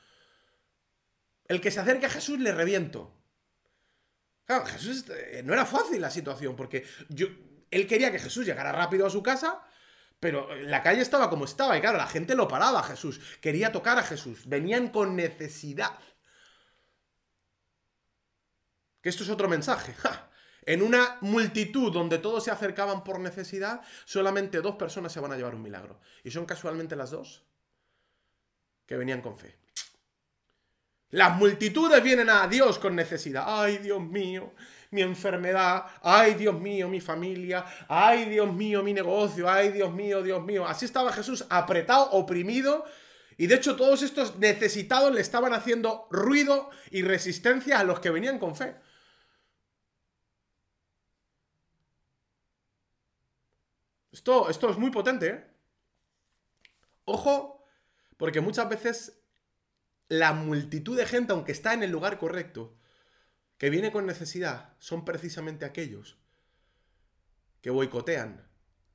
El que se acerque a Jesús le reviento. Claro, Jesús eh, no era fácil la situación, porque yo, él quería que Jesús llegara rápido a su casa, pero la calle estaba como estaba, y claro, la gente lo paraba a Jesús, quería tocar a Jesús, venían con necesidad. Que esto es otro mensaje. En una multitud donde todos se acercaban por necesidad, solamente dos personas se van a llevar un milagro. Y son casualmente las dos que venían con fe. Las multitudes vienen a Dios con necesidad. Ay, Dios mío, mi enfermedad. Ay, Dios mío, mi familia. Ay, Dios mío, mi negocio. Ay, Dios mío, Dios mío. Así estaba Jesús apretado, oprimido. Y de hecho todos estos necesitados le estaban haciendo ruido y resistencia a los que venían con fe. Esto, esto es muy potente, ¿eh? Ojo, porque muchas veces la multitud de gente, aunque está en el lugar correcto, que viene con necesidad, son precisamente aquellos que boicotean,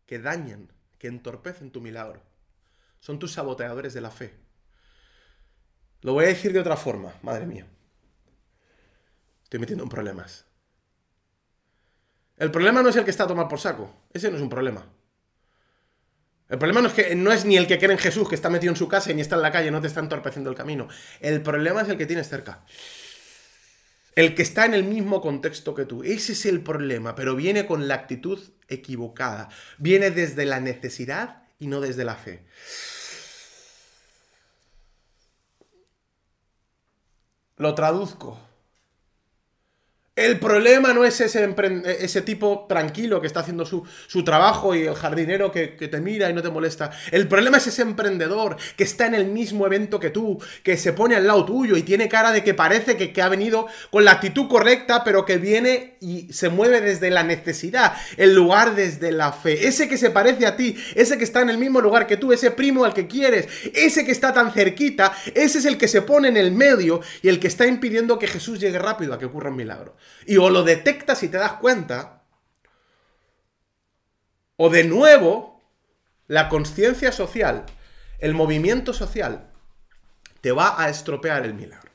que dañan, que entorpecen tu milagro. Son tus saboteadores de la fe. Lo voy a decir de otra forma, madre mía. Estoy metiendo en problemas. El problema no es el que está a tomar por saco. Ese no es un problema. El problema no es, que, no es ni el que cree en Jesús, que está metido en su casa y ni está en la calle, no te está entorpeciendo el camino. El problema es el que tienes cerca. El que está en el mismo contexto que tú. Ese es el problema, pero viene con la actitud equivocada. Viene desde la necesidad y no desde la fe. Lo traduzco. El problema no es ese, tipo tranquilo que está haciendo su, trabajo y el jardinero que, te mira y no te molesta. El problema es ese emprendedor que está en el mismo evento que tú, que se pone al lado tuyo y tiene cara de que parece que, que ha venido con la actitud correcta, pero que viene y se mueve desde la necesidad, en lugar desde la fe. Ese que se parece a ti, ese que está en el mismo lugar que tú, ese primo al que quieres, ese que está tan cerquita, ese es el que se pone en el medio y el que está impidiendo que Jesús llegue rápido a que ocurra un milagro. Y o lo detectas y te das cuenta, o de nuevo, la conciencia social, el movimiento social, te va a estropear el milagro.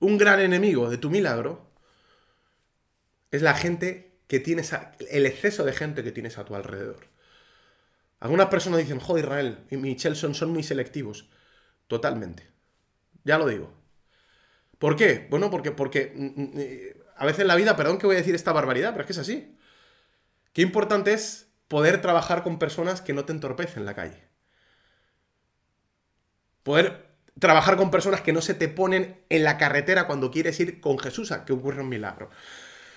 Un gran enemigo de tu milagro es la gente que tienes, el exceso de gente que tienes a tu alrededor. Algunas personas dicen, joder, Israel y Michelson son muy selectivos. Totalmente. Ya lo digo. ¿Por qué? Bueno, porque, porque mm, mm, eh, a veces en la vida, perdón que voy a decir esta barbaridad, pero es que es así. Qué importante es poder trabajar con personas que no te entorpecen la calle. Poder trabajar con personas que no se te ponen en la carretera cuando quieres ir con Jesús a que ocurra un milagro.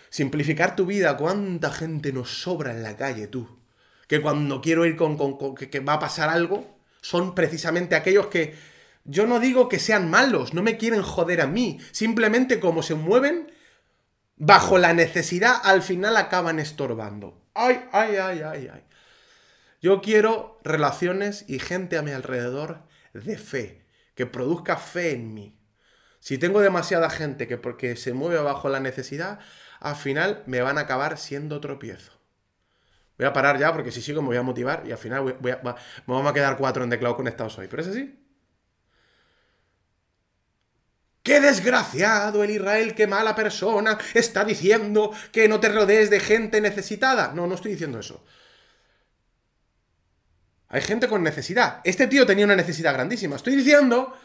Simplificar tu vida. ¿Cuánta gente nos sobra en la calle, tú? Que cuando quiero ir con, que, va a pasar algo, son precisamente aquellos que yo no digo que sean malos, no me quieren joder a mí. Simplemente como se mueven bajo la necesidad, al final acaban estorbando. Ay, ay, ay, ay, ay. Yo quiero relaciones y gente a mi alrededor de fe, que produzca fe en mí. Si tengo demasiada gente que porque se mueve bajo la necesidad, al final me van a acabar siendo tropiezo. Voy a parar ya porque si sigo me voy a motivar y al final me vamos a quedar cuatro en teclado conectados hoy. Pero es así. ¡Qué desgraciado el Israel! ¡Qué mala persona! Está diciendo que no te rodees de gente necesitada. No, no estoy diciendo eso. Hay gente con necesidad. Este tío tenía una necesidad grandísima. Estoy diciendo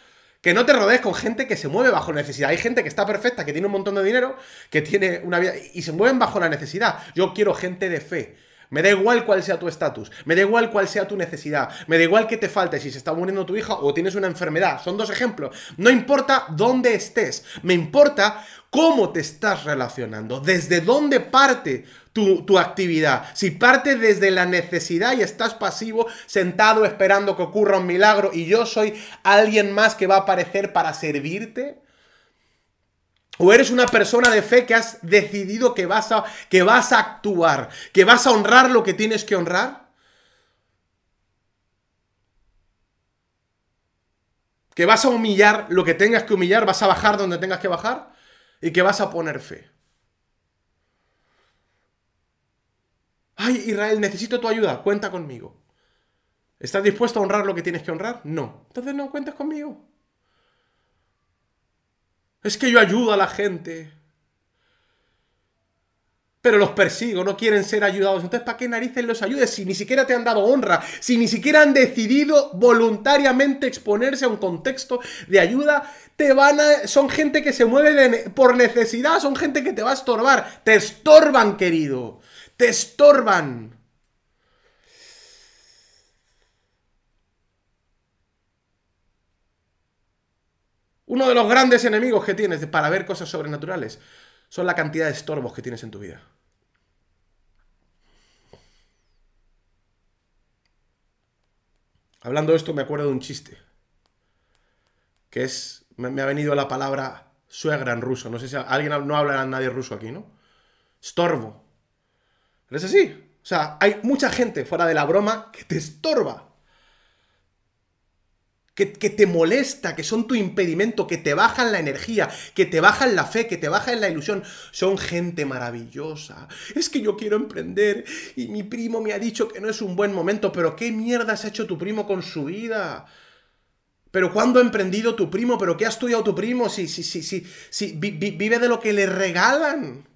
que no te rodees con gente que se mueve bajo necesidad. Hay gente que está perfecta, que tiene un montón de dinero, que tiene una vida y se mueven bajo la necesidad. Yo quiero gente de fe. Me da igual cuál sea tu estatus, me da igual cuál sea tu necesidad, me da igual que te falte si se está muriendo tu hija o tienes una enfermedad. Son dos ejemplos. No importa dónde estés, me importa cómo te estás relacionando, desde dónde parte tu, tu, actividad. Si parte desde la necesidad y estás pasivo, sentado esperando que ocurra un milagro y yo soy alguien más que va a aparecer para servirte, o eres una persona de fe que has decidido que vas, a, que vas a actuar, que vas a honrar lo que tienes que honrar. Que vas a humillar lo que tengas que humillar, vas a bajar donde tengas que bajar y que vas a poner fe. Ay, Israel, necesito tu ayuda, cuenta conmigo. ¿Estás dispuesto a honrar lo que tienes que honrar? No. Entonces no cuentes conmigo. Es que yo ayudo a la gente. Pero los persigo, no quieren ser ayudados. Entonces, ¿para qué narices los ayudes si ni siquiera te han dado honra? Si ni siquiera han decidido voluntariamente exponerse a un contexto de ayuda, te van a... Son gente que se mueve por necesidad, son gente que te va a estorbar. Te estorban, querido. Te estorban. Uno de los grandes enemigos que tienes para ver cosas sobrenaturales son la cantidad de estorbos que tienes en tu vida. Hablando de esto me acuerdo de un chiste. Que es... Me, ha venido la palabra suegra en ruso. No sé si alguien no habla nadie ruso aquí, ¿no? Estorbo. ¿No es así? O sea, hay mucha gente fuera de la broma que te estorba que, te molesta, que son tu impedimento, que te bajan la energía, que te bajan la fe, que te bajan la ilusión, son gente maravillosa. Es que yo quiero emprender y mi primo me ha dicho que no es un buen momento, pero ¿qué mierda has hecho tu primo con su vida? ¿Pero cuándo ha emprendido tu primo? ¿Pero qué ha estudiado tu primo? Si, si, si, si, si vive de lo que le regalan.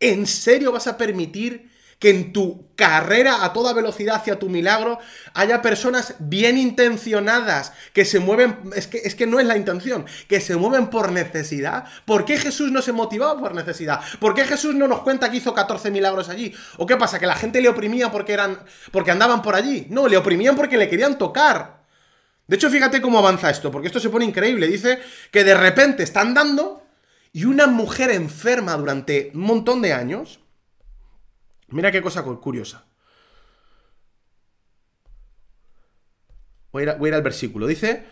¿En serio vas a permitir que en tu carrera a toda velocidad hacia tu milagro haya personas bien intencionadas que se mueven, es que, es que no es la intención, que se mueven por necesidad. ¿Por qué Jesús no se motivaba por necesidad? ¿Por qué Jesús no nos cuenta que hizo 14 milagros allí? ¿O qué pasa? ¿Que la gente le oprimía porque, eran, porque andaban por allí? No, le oprimían porque le querían tocar. De hecho, fíjate cómo avanza esto, porque esto se pone increíble. Dice que de repente están dando y una mujer enferma durante un montón de años Mira qué cosa curiosa. Voy a, ir, al versículo. Dice,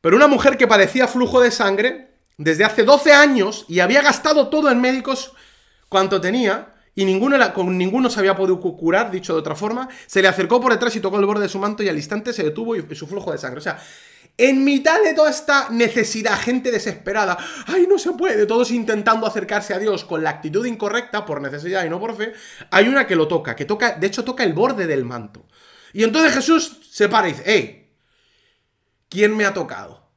pero una mujer que padecía flujo de sangre desde hace 12 años y había gastado todo en médicos cuanto tenía y ninguno con ninguno se había podido curar, dicho de otra forma, se le acercó por detrás y tocó el borde de su manto y al instante se detuvo y su flujo de sangre. O sea, en mitad de toda esta necesidad, gente desesperada, ay, no se puede, todos intentando acercarse a Dios con la actitud incorrecta, por necesidad y no por fe, hay una que lo toca, que toca, de hecho toca el borde del manto. Y entonces Jesús se para y dice, hey, ¿quién me ha tocado?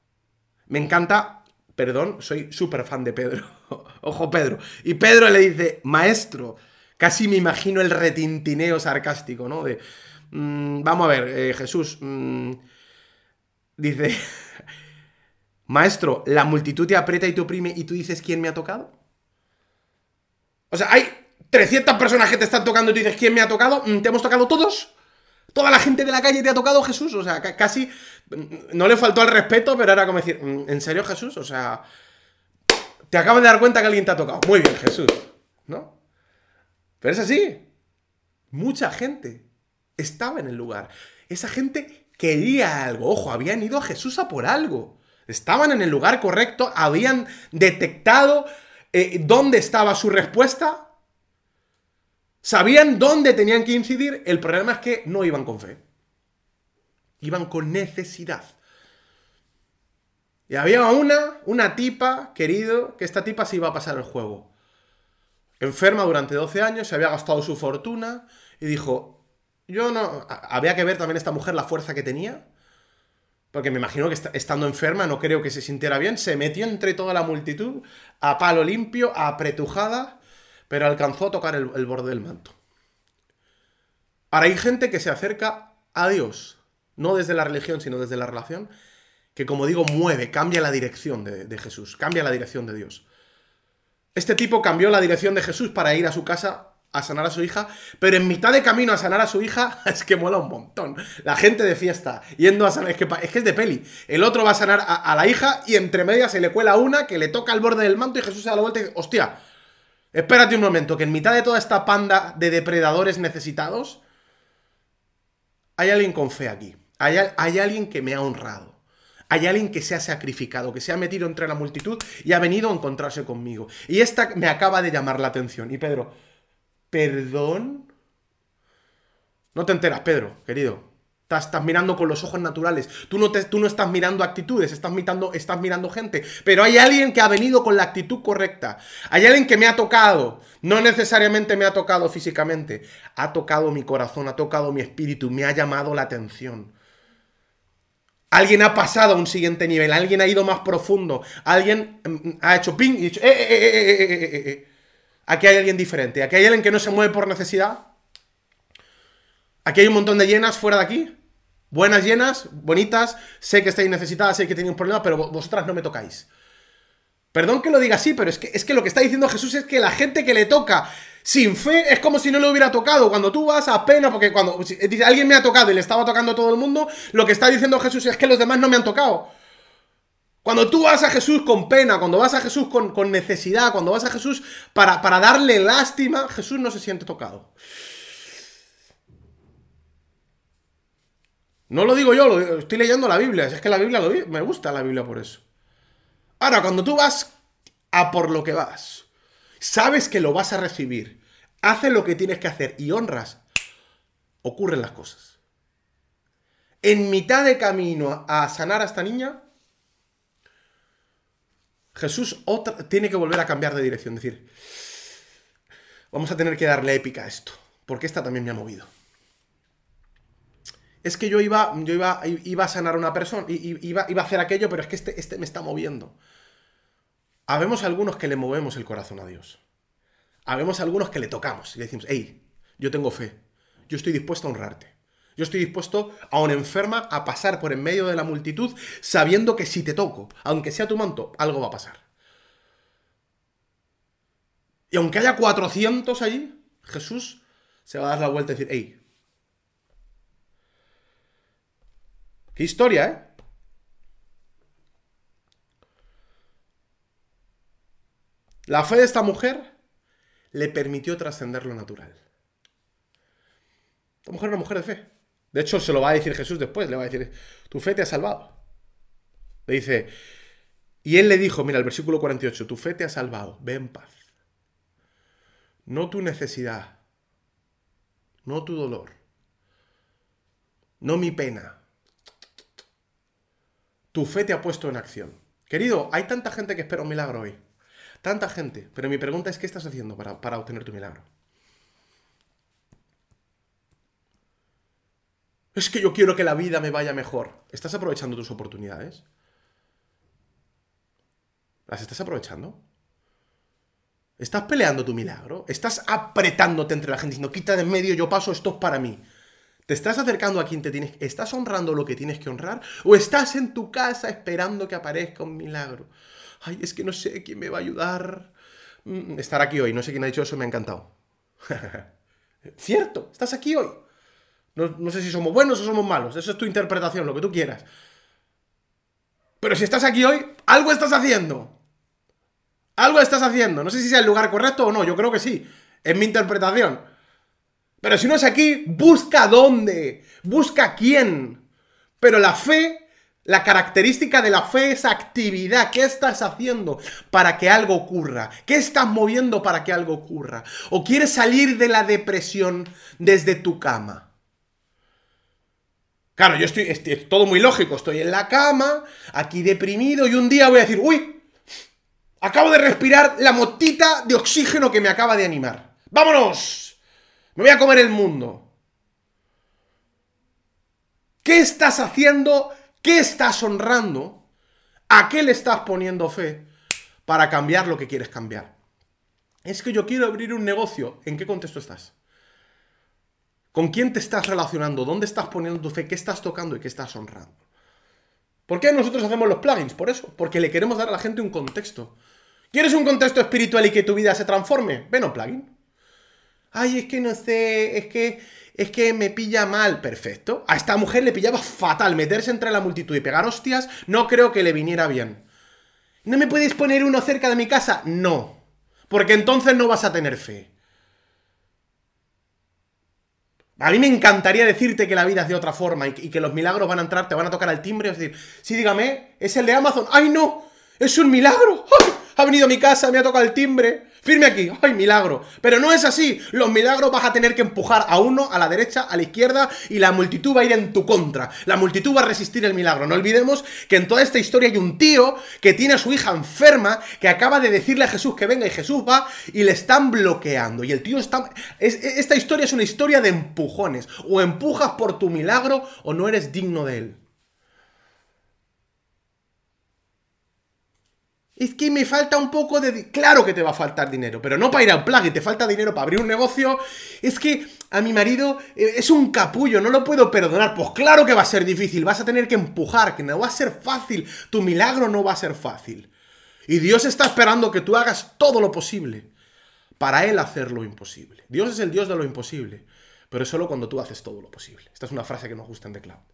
Me encanta, perdón, soy súper fan de Pedro. Ojo, Pedro. Y Pedro le dice, maestro, casi me imagino el retintineo sarcástico, ¿no? De, mm, vamos a ver, eh, Jesús, mm, dice, maestro, la multitud te aprieta y te oprime y tú dices quién me ha tocado. O sea, hay 300 personas que te están tocando y tú dices quién me ha tocado. Mm, ¿Te hemos tocado todos? Toda la gente de la calle te ha tocado Jesús. O sea, casi no le faltó el respeto, pero era como decir, ¿en serio Jesús? O sea, te acabas de dar cuenta que alguien te ha tocado. Muy bien, Jesús. ¿No? Pero es así. Mucha gente estaba en el lugar. Esa gente quería algo. Ojo, habían ido a Jesús a por algo. Estaban en el lugar correcto, habían detectado eh, dónde estaba su respuesta, sabían dónde tenían que incidir. El problema es que no iban con fe. Iban con necesidad. Y había una, una tipa, querido, que esta tipa se iba a pasar el juego. Enferma durante 12 años, se había gastado su fortuna y dijo, yo no... Había que ver también esta mujer la fuerza que tenía. Porque me imagino que estando enferma no creo que se sintiera bien. Se metió entre toda la multitud, a palo limpio, apretujada, pero alcanzó a tocar el, el borde del manto. Ahora hay gente que se acerca a Dios, no desde la religión, sino desde la relación, que como digo, mueve, cambia la dirección de, Jesús, cambia la dirección de Dios. Este tipo cambió la dirección de Jesús para ir a su casa a sanar a su hija, pero en mitad de camino a sanar a su hija es que mola un montón. La gente de fiesta, yendo a sanar, es que es, de peli. El otro va a sanar a, la hija y entre medias se le cuela una que le toca el borde del manto y Jesús se da la vuelta y dice, hostia, espérate un momento, que en mitad de toda esta panda de depredadores necesitados, hay alguien con fe aquí. hay alguien que me ha honrado. Hay alguien que se ha sacrificado, que se ha metido entre la multitud y ha venido a encontrarse conmigo. Y esta me acaba de llamar la atención. Y Pedro, ¿perdón? No te enteras, Pedro, querido. Estás, mirando con los ojos naturales. Tú no, tú no estás mirando actitudes, estás mirando, estás mirando gente. Pero hay alguien que ha venido con la actitud correcta. Hay alguien que me ha tocado. No necesariamente me ha tocado físicamente. Ha tocado mi corazón, ha tocado mi espíritu, me ha llamado la atención. Alguien ha pasado a un siguiente nivel, alguien ha ido más profundo, alguien mm, ha hecho ping y ha dicho, eh, eh, eh, Aquí hay alguien diferente, aquí hay alguien que no se mueve por necesidad. Aquí hay un montón de llenas fuera de aquí. Buenas llenas, bonitas, sé que estáis necesitadas, sé que tenéis un problema, pero vosotras no me tocáis. Perdón que lo diga así, pero es que, es que lo que está diciendo Jesús es que la gente que le toca sin fe es como si no le hubiera tocado. Cuando tú vas a pena, porque cuando alguien me ha tocado y le estaba tocando a todo el mundo, lo que está diciendo Jesús es que los demás no me han tocado. Cuando tú vas a Jesús con pena, cuando vas a Jesús con, necesidad, cuando vas a Jesús para, para darle lástima, Jesús no se siente tocado. No lo digo yo, estoy leyendo la Biblia. Es que la Biblia lo, me gusta la Biblia por eso. Ahora, cuando tú vas a por lo que vas, sabes que lo vas a recibir, haces lo que tienes que hacer y honras, ocurren las cosas. En mitad de camino a sanar a esta niña, Jesús tiene que volver a cambiar de dirección, decir, vamos a tener que darle épica a esto, porque esta también me ha movido. Es que yo iba, yo iba, iba a sanar a una persona, iba, iba a hacer aquello, pero es que este, este me está moviendo. Habemos algunos que le movemos el corazón a Dios. Habemos algunos que le tocamos y le decimos, hey, yo tengo fe, yo estoy dispuesto a honrarte. Yo estoy dispuesto a una enferma a pasar por en medio de la multitud sabiendo que si te toco, aunque sea tu manto, algo va a pasar. Y aunque haya 400 allí, Jesús se va a dar la vuelta y decir, hey, qué historia, ¿eh? La fe de esta mujer le permitió trascender lo natural. Esta mujer es una mujer de fe. De hecho, se lo va a decir Jesús después, le va a decir, tu fe te ha salvado. Le dice, y él le dijo, mira el versículo 48, tu fe te ha salvado, ve en paz. No tu necesidad, no tu dolor, no mi pena. Tu fe te ha puesto en acción. Querido, hay tanta gente que espera un milagro hoy. Tanta gente. Pero mi pregunta es, ¿qué estás haciendo para, obtener tu milagro? Es que yo quiero que la vida me vaya mejor. ¿Estás aprovechando tus oportunidades? ¿Las estás aprovechando? ¿Estás peleando tu milagro? ¿Estás apretándote entre la gente diciendo, quita de en medio, yo paso, esto es para mí? ¿Te estás acercando a quien te tienes... ¿Estás honrando lo que tienes que honrar? ¿O estás en tu casa esperando que aparezca un milagro? Ay, es que no sé quién me va a ayudar. Mm, estar aquí hoy, no sé quién ha dicho eso, me ha encantado. Cierto, estás aquí hoy. No, no sé si somos buenos o somos malos, eso es tu interpretación, lo que tú quieras. Pero si estás aquí hoy, algo estás haciendo. Algo estás haciendo. No sé si sea el lugar correcto o no, yo creo que sí. Es mi interpretación. Pero si no es aquí, busca dónde. Busca quién. Pero la fe, la característica de la fe es actividad. ¿Qué estás haciendo para que algo ocurra? ¿Qué estás moviendo para que algo ocurra? ¿O quieres salir de la depresión desde tu cama? Claro, yo estoy, estoy, todo muy lógico, estoy en la cama, aquí deprimido, y un día voy a decir, uy, acabo de respirar la motita de oxígeno que me acaba de animar. ¡Vámonos! Me voy a comer el mundo. ¿Qué estás haciendo? ¿Qué estás honrando? ¿A qué le estás poniendo fe para cambiar lo que quieres cambiar? Es que yo quiero abrir un negocio. ¿En qué contexto estás? ¿Con quién te estás relacionando? ¿Dónde estás poniendo tu fe? ¿Qué estás tocando y qué estás honrando? ¿Por qué nosotros hacemos los plugins? Por eso, porque le queremos dar a la gente un contexto. ¿Quieres un contexto espiritual y que tu vida se transforme? Ven a plugin. Ay, es que no sé, es que es que me pilla mal, perfecto. A esta mujer le pillaba fatal meterse entre la multitud y pegar hostias, no creo que le viniera bien. ¿No me puedes poner uno cerca de mi casa? No, porque entonces no vas a tener fe. A mí me encantaría decirte que la vida es de otra forma y, que los milagros van a entrar, te van a tocar al timbre y decir, sí, dígame, es el de Amazon. ¡Ay, no! ¡Es un milagro! Ha venido a mi casa, me ha tocado el timbre. Firme aquí. ¡Ay, milagro! Pero no es así. Los milagros vas a tener que empujar a uno, a la derecha, a la izquierda y la multitud va a ir en tu contra. La multitud va a resistir el milagro. No olvidemos que en toda esta historia hay un tío que tiene a su hija enferma que acaba de decirle a Jesús que venga y Jesús va y le están bloqueando. Y el tío está... esta historia es una historia de empujones. O empujas por tu milagro o no eres digno de él. Es que me falta un poco de... Claro que te va a faltar dinero, pero no para ir a un plugin, te falta dinero para abrir un negocio. Es que a mi marido eh, es un capullo, no lo puedo perdonar. Pues claro que va a ser difícil, vas a tener que empujar, que no va a ser fácil. Tu milagro no va a ser fácil. Y Dios está esperando que tú hagas todo lo posible para Él hacer lo imposible. Dios es el Dios de lo imposible, pero es solo cuando tú haces todo lo posible. Esta es una frase que nos gusta en The Cloud.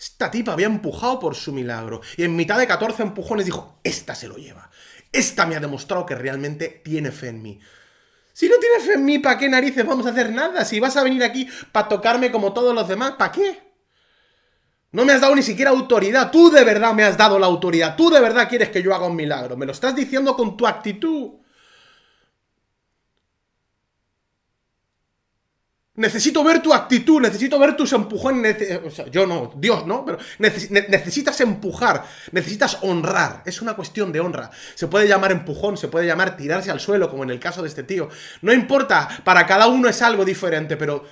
Esta tipa había empujado por su milagro. Y en mitad de 14 empujones dijo, esta se lo lleva. Esta me ha demostrado que realmente tiene fe en mí. Si no tiene fe en mí, ¿para qué narices vamos a hacer nada? Si vas a venir aquí para tocarme como todos los demás, ¿para qué? No me has dado ni siquiera autoridad. Tú de verdad me has dado la autoridad. Tú de verdad quieres que yo haga un milagro. Me lo estás diciendo con tu actitud. Necesito ver tu actitud, necesito ver tus empujones. Yo no, Dios, ¿no? Pero necesitas empujar, necesitas honrar. Es una cuestión de honra. Se puede llamar empujón, se puede llamar tirarse al suelo, como en el caso de este tío. No importa, para cada uno es algo diferente, pero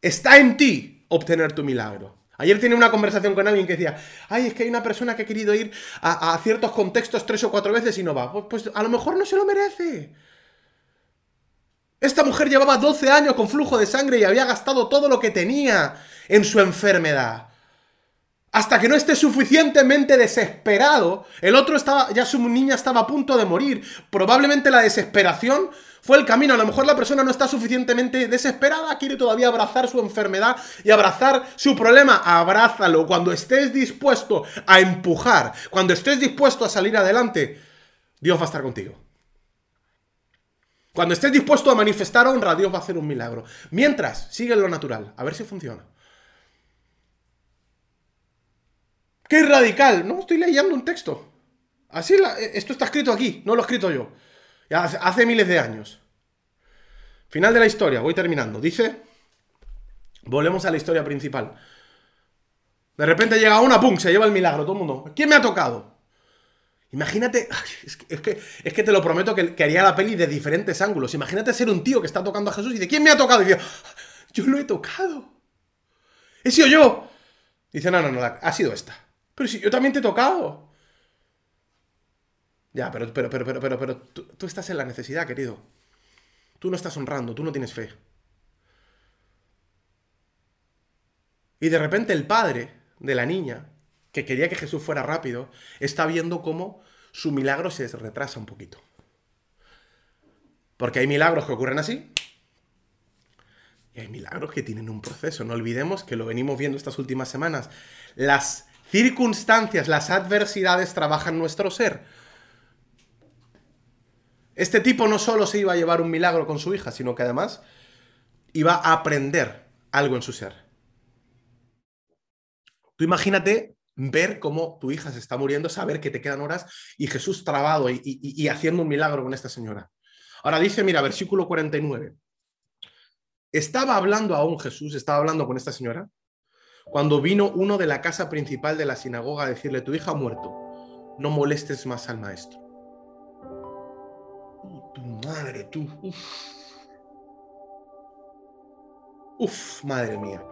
está en ti obtener tu milagro. Ayer tenía una conversación con alguien que decía, ay, es que hay una persona que ha querido ir a, ciertos contextos tres o cuatro veces y no va. Pues, pues a lo mejor no se lo merece. Esta mujer llevaba 12 años con flujo de sangre y había gastado todo lo que tenía en su enfermedad. Hasta que no esté suficientemente desesperado, el otro estaba, ya su niña estaba a punto de morir. Probablemente la desesperación fue el camino. A lo mejor la persona no está suficientemente desesperada, quiere todavía abrazar su enfermedad y abrazar su problema. Abrázalo. Cuando estés dispuesto a empujar, cuando estés dispuesto a salir adelante, Dios va a estar contigo. Cuando estés dispuesto a manifestar honra, Dios va a hacer un milagro. Mientras, sigue lo natural, a ver si funciona. ¡Qué radical! No, estoy leyendo un texto. Así, esto está escrito aquí, no lo he escrito yo. Hace, hace miles de años. Final de la historia, voy terminando. Dice, volvemos a la historia principal. De repente llega una, ¡pum! Se lleva el milagro, todo el mundo. ¿Quién me ha tocado? Imagínate, es que, es que, te lo prometo que, haría la peli de diferentes ángulos. Imagínate ser un tío que está tocando a Jesús y dice, ¿quién me ha tocado? Y dice, yo lo he tocado. He sido yo. Dice, no, no, no, ha sido esta. Pero si yo también te he tocado. Ya, pero, pero, pero, pero, pero, tú estás en la necesidad, querido. Tú no estás honrando, tú no tienes fe. Y de repente el padre de la niña, que quería que Jesús fuera rápido, está viendo cómo su milagro se retrasa un poquito. Porque hay milagros que ocurren así. Y hay milagros que tienen un proceso. No olvidemos que lo venimos viendo estas últimas semanas. Las circunstancias, las adversidades trabajan nuestro ser. Este tipo no solo se iba a llevar un milagro con su hija, sino que además iba a aprender algo en su ser. Tú imagínate ver cómo tu hija se está muriendo, saber que te quedan horas y Jesús trabado y, haciendo un milagro con esta señora. Ahora dice, mira, versículo 49. Estaba hablando aún Jesús, estaba hablando con esta señora, cuando vino uno de la casa principal de la sinagoga a decirle, tu hija ha muerto, no molestes más al maestro. tu madre, tú. Uf, madre mía.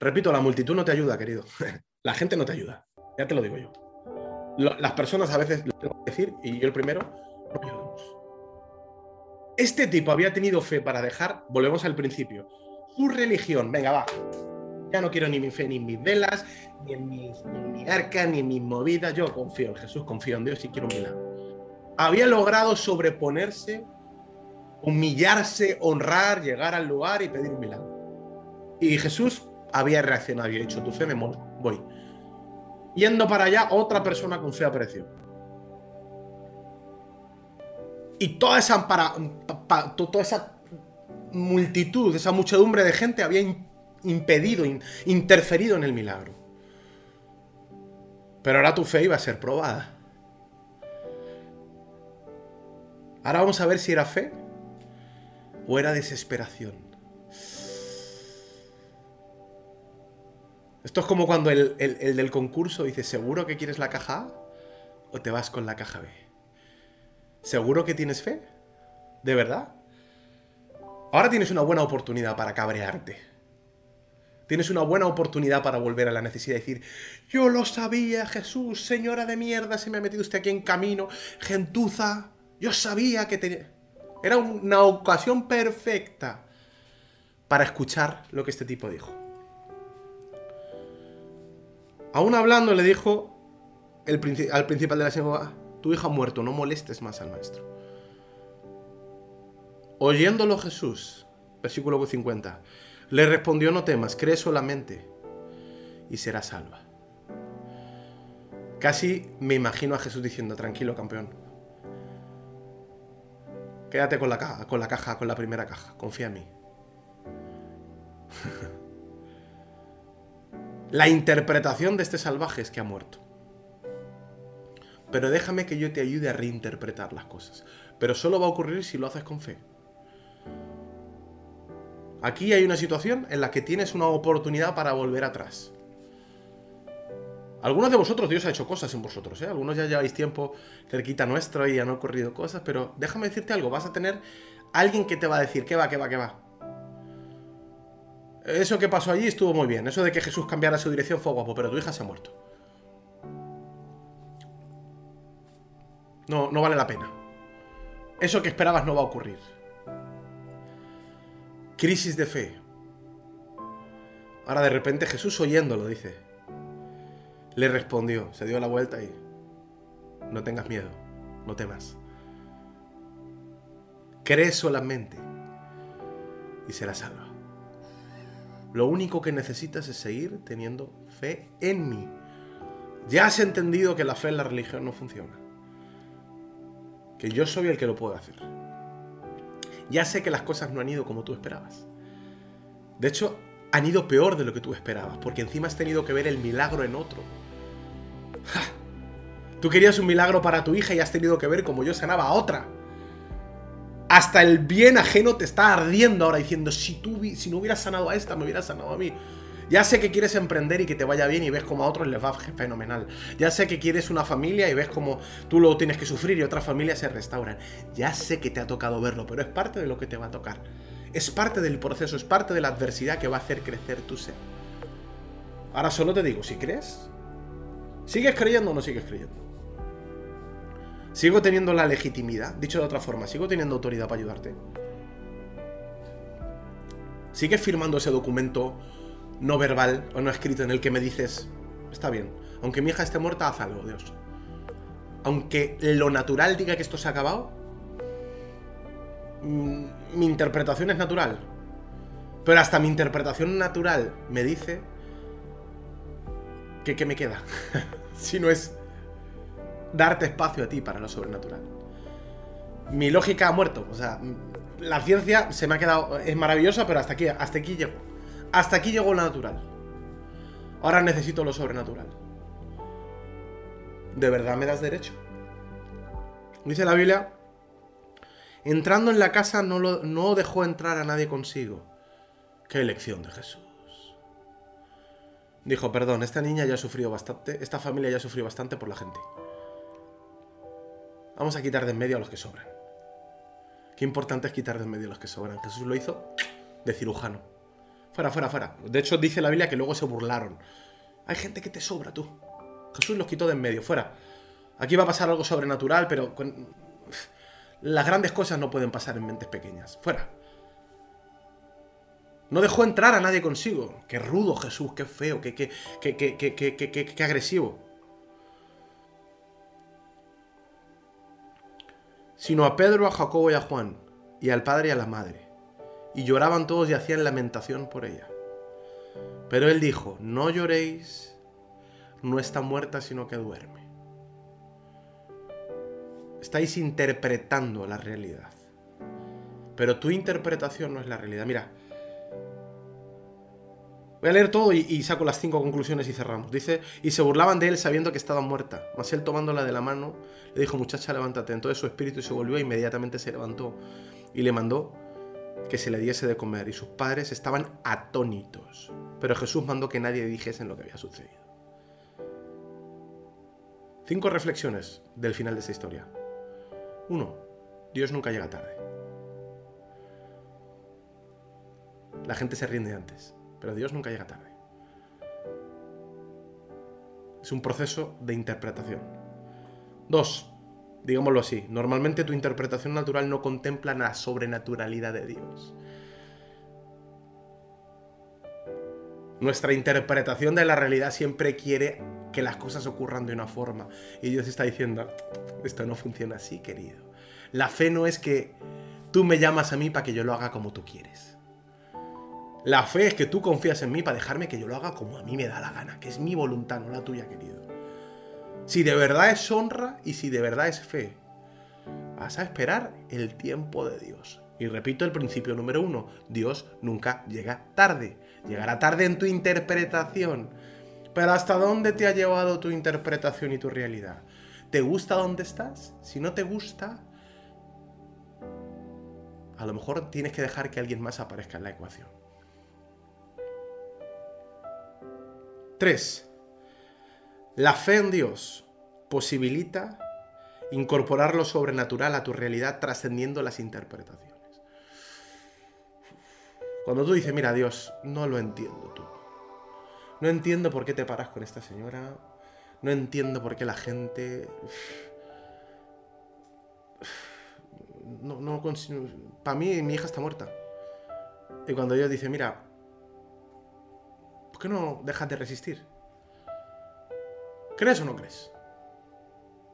Repito, la multitud no te ayuda, querido. la gente no te ayuda. Ya te lo digo yo. Las personas a veces lo tengo que decir, y yo el primero, este tipo había tenido fe para dejar, volvemos al principio, su religión. Venga, va. Ya no quiero ni mi fe, ni mis velas, ni en, mi arca, ni en mis movidas. Yo confío en Jesús, confío en Dios y quiero un milagro. Había logrado sobreponerse, humillarse, honrar, llegar al lugar y pedir un milagro. Y Jesús había reaccionado y dicho, tu fe me mola, voy. Yendo para allá, otra persona con fe apareció. Y toda esa, para, toda esa multitud, esa muchedumbre de gente había impedido, interferido en el milagro. Pero ahora tu fe iba a ser probada. Ahora vamos a ver si era fe o era desesperación. Esto es como cuando el, el, del concurso dice, ¿seguro que quieres la caja A o te vas con la caja B? ¿Seguro que tienes fe? ¿De verdad? Ahora tienes una buena oportunidad para cabrearte. Tienes una buena oportunidad para volver a la necesidad de decir, yo lo sabía, Jesús, señora de mierda, se me ha metido usted aquí en camino, gentuza, yo sabía que tenía... Era una ocasión perfecta para escuchar lo que este tipo dijo. Aún hablando le dijo al principal de la sinagoga, tu hija ha muerto, no molestes más al maestro. Oyéndolo Jesús, versículo 50, le respondió, no temas, cree solamente y serás salva. Casi me imagino a Jesús diciendo, tranquilo campeón, quédate con la caja, con la caja, con la primera caja, confía en mí. la interpretación de este salvaje es que ha muerto. Pero déjame que yo te ayude a reinterpretar las cosas. Pero solo va a ocurrir si lo haces con fe. Aquí hay una situación en la que tienes una oportunidad para volver atrás. Algunos de vosotros Dios ha hecho cosas en vosotros, ¿eh? Algunos ya lleváis tiempo cerquita nuestro y han ocurrido cosas, pero déjame decirte algo, vas a tener alguien que te va a decir, ¿qué va, qué va, qué va? Eso que pasó allí estuvo muy bien, eso de que Jesús cambiara su dirección fue guapo, pero tu hija se ha muerto. No, no vale la pena. Eso que esperabas no va a ocurrir. Crisis de fe. Ahora de repente Jesús oyéndolo dice, le respondió, se dio la vuelta y no tengas miedo, no temas. Cree solamente y serás salva. Lo único que necesitas es seguir teniendo fe en mí. Ya has entendido que la fe en la religión no funciona que yo soy el que lo puedo hacer. Ya sé que las cosas no han ido como tú esperabas. De hecho, han ido peor de lo que tú esperabas, porque encima has tenido que ver el milagro en otro. Tú querías un milagro para tu hija y has tenido que ver como yo sanaba a otra. Hasta el bien ajeno te está ardiendo ahora diciendo, si, tú, si no hubieras sanado a esta, me hubieras sanado a mí. Ya sé que quieres emprender y que te vaya bien y ves como a otros les va fenomenal. Ya sé que quieres una familia y ves como tú lo tienes que sufrir y otras familias se restauran. Ya sé que te ha tocado verlo, pero es parte de lo que te va a tocar. Es parte del proceso, es parte de la adversidad que va a hacer crecer tu ser. Ahora solo te digo, si crees, ¿sigues creyendo o no sigues creyendo? ¿Sigo teniendo la legitimidad? Dicho de otra forma, ¿sigo teniendo autoridad para ayudarte? ¿Sigues firmando ese documento no verbal o no escrito en el que me dices, está bien, aunque mi hija esté muerta, haz algo, Dios? Aunque lo natural diga que esto se ha acabado, mm, mi interpretación es natural. Pero hasta mi interpretación natural me dice que qué me queda. si no es darte espacio a ti para lo sobrenatural. Mi lógica ha muerto. O sea, la ciencia se me ha quedado. Es maravillosa, pero hasta aquí, hasta aquí llego. Hasta aquí llegó lo natural. Ahora necesito lo sobrenatural. ¿De verdad me das derecho? Dice la Biblia. Entrando en la casa no, no dejó entrar a nadie consigo. Qué elección de Jesús. Dijo, perdón, esta niña ya ha sufrido bastante, esta familia ya ha sufrido bastante por la gente. Vamos a quitar de en medio a los que sobran. Qué importante es quitar de en medio a los que sobran. Jesús lo hizo de cirujano. Fuera, fuera, fuera. De hecho, dice la Biblia que luego se burlaron. Hay gente que te sobra, tú. Jesús los quitó de en medio, fuera. Aquí va a pasar algo sobrenatural, pero las grandes cosas no pueden pasar en mentes pequeñas. Fuera. No dejó entrar a nadie consigo. Qué rudo Jesús, qué feo, qué, qué, qué, qué, qué agresivo. Sino a Pedro, a Jacobo y a Juan, y al padre y a la madre. Y lloraban todos y hacían lamentación por ella. Pero él dijo, no lloréis, no está muerta sino que duerme. Estáis interpretando la realidad. Pero tu interpretación no es la realidad. Mira, Voy a leer todo y, saco las cinco conclusiones y cerramos. Dice, y se burlaban de él sabiendo que estaba muerta. Mas él tomándola de la mano, le dijo, muchacha, levántate. Entonces su espíritu se volvió e inmediatamente se levantó y le mandó que se le diese de comer. Y sus padres estaban atónitos. Pero Jesús mandó que nadie dijese lo que había sucedido. Cinco reflexiones del final de esta historia. Uno, Dios nunca llega tarde. La gente se rinde antes. Pero Dios nunca llega tarde. Es un proceso de interpretación. Dos, digámoslo así, normalmente tu interpretación natural no contempla la sobrenaturalidad de Dios. Nuestra interpretación de la realidad siempre quiere que las cosas ocurran de una forma. Y Dios está diciendo, esto no funciona así, querido. La fe no es que tú me llamas a mí para que yo lo haga como tú quieres. La fe es que tú confías en mí para dejarme que yo lo haga como a mí me da la gana, que es mi voluntad, no la tuya, querido. Si de verdad es honra y si de verdad es fe, vas a esperar el tiempo de Dios. Y repito el principio número uno, Dios nunca llega tarde. Llegará tarde en tu interpretación. Pero ¿hasta dónde te ha llevado tu interpretación y tu realidad? ¿Te gusta dónde estás? Si no te gusta, a lo mejor tienes que dejar que alguien más aparezca en la ecuación. 3. La fe en Dios posibilita incorporar lo sobrenatural a tu realidad trascendiendo las interpretaciones. Cuando tú dices, mira Dios, no lo entiendo tú. No entiendo por qué te paras con esta señora. No entiendo por qué la gente... No, no, para mí mi hija está muerta. Y cuando Dios dice, mira, ¿Por qué no dejas de resistir? ¿Crees o no crees?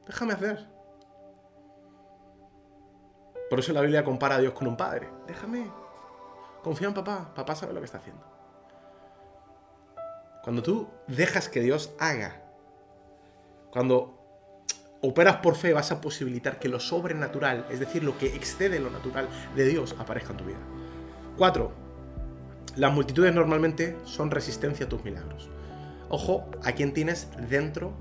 Déjame hacer. Por eso la Biblia compara a Dios con un padre. Déjame. Confía en papá. Papá sabe lo que está haciendo. Cuando tú dejas que Dios haga, cuando operas por fe, vas a posibilitar que lo sobrenatural, es decir, lo que excede lo natural de Dios, aparezca en tu vida. Cuatro, las multitudes normalmente son resistencia a tus milagros. Ojo a quien tienes dentro,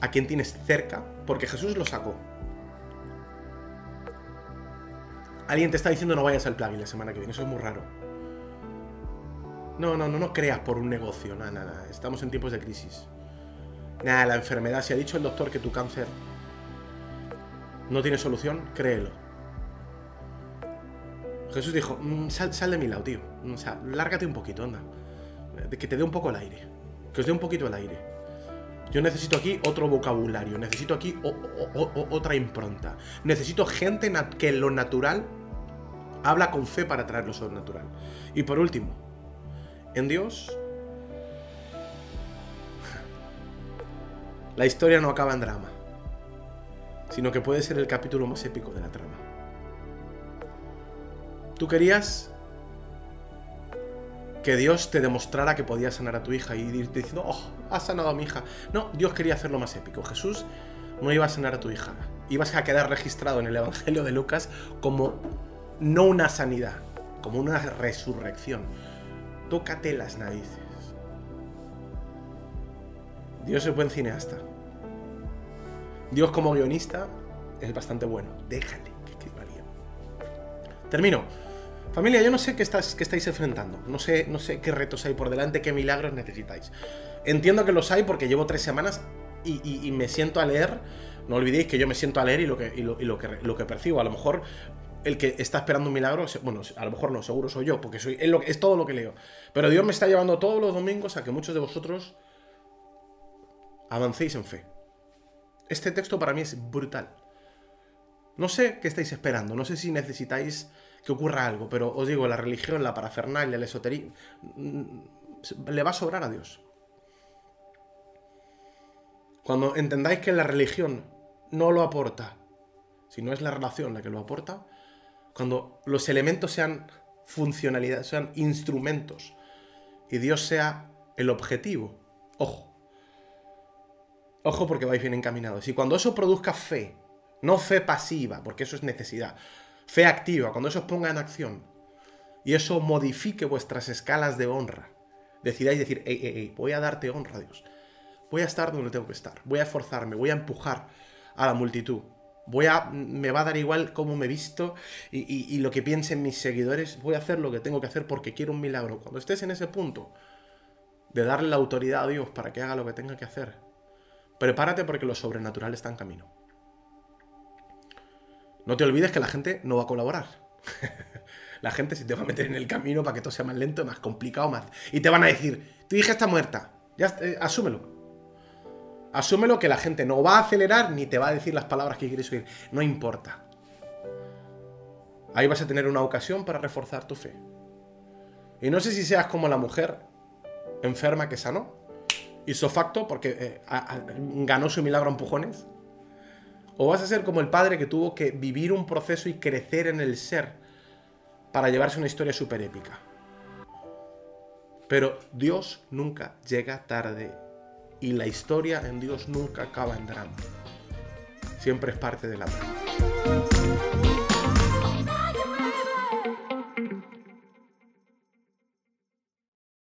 a quien tienes cerca, porque Jesús lo sacó. Alguien te está diciendo no vayas al plugin la semana que viene, eso es muy raro. No, no, no, no creas por un negocio, nada, nada, estamos en tiempos de crisis. Nada, la enfermedad, si ha dicho el doctor que tu cáncer no tiene solución, créelo. Jesús dijo, mm, sal, de mi lado, tío. O sea, lárgate un poquito, anda. Que te dé un poco el aire. que os dé un poquito el aire. Yo necesito aquí otro vocabulario, necesito aquí otra impronta. Necesito gente que lo natural habla con fe para traer lo sobrenatural. Y por último, en Dios, la historia no acaba en drama, sino que puede ser el capítulo más épico de la trama. Tú querías que Dios te demostrara que podía sanar a tu hija y ir diciendo, oh, ha sanado a mi hija. No, Dios quería hacerlo más épico. Jesús no iba a sanar a tu hija. Ibas a quedar registrado en el Evangelio de Lucas como no una sanidad, como una resurrección. Tócate las narices. Dios es buen cineasta. Dios como guionista es bastante bueno. Déjale que escribaría. Termino. Familia, yo no sé qué, estás, qué estáis enfrentando. No sé, no sé qué retos hay por delante, qué milagros necesitáis. Entiendo que los hay porque llevo tres semanas y, me siento a leer. No olvidéis que yo me siento a leer y lo que, lo, que, percibo. A lo mejor el que está esperando un milagro, bueno, a lo mejor no, seguro soy yo, porque soy, es todo lo que leo. Pero Dios me está llevando todos los domingos a que muchos de vosotros avancéis en fe. Este texto para mí es brutal. No sé qué estáis esperando, no sé si necesitáis que ocurra algo, pero os digo, la religión, la parafernalia, el esoterismo, mm, le va a sobrar a Dios. Cuando entendáis que la religión no lo aporta, si no es la relación la que lo aporta, cuando los elementos sean funcionalidad, sean instrumentos y Dios sea el objetivo, ojo. Ojo porque vais bien encaminados. Y cuando eso produzca fe, no fe pasiva, porque eso es necesidad, fe activa, cuando eso os ponga en acción y eso modifique vuestras escalas de honra, decidáis decir, hey, hey, hey, voy a darte honra a Dios. Voy a estar donde tengo que estar, voy a esforzarme, voy a empujar a la multitud, Voy a, me va a dar igual cómo me he visto y, lo que piensen mis seguidores. Voy a hacer lo que tengo que hacer porque quiero un milagro. Cuando estés en ese punto de darle la autoridad a Dios para que haga lo que tenga que hacer, prepárate porque lo sobrenatural está en camino. No te olvides que la gente no va a colaborar. la gente se te va a meter en el camino para que todo sea más lento, más complicado, más. Y te van a decir, tu hija está muerta. Eh, asúmelo. Asúmelo que la gente no va a acelerar ni te va a decir las palabras que quieres oír. No importa. Ahí vas a tener una ocasión para reforzar tu fe. Y no sé si seas como la mujer enferma que sanó, hizo facto porque eh, ganó su milagro a empujones. O vas a ser como el padre que tuvo que vivir un proceso y crecer en el ser para llevarse una historia súper épica. Pero Dios nunca llega tarde y la historia en Dios nunca acaba en drama. Siempre es parte de la trama.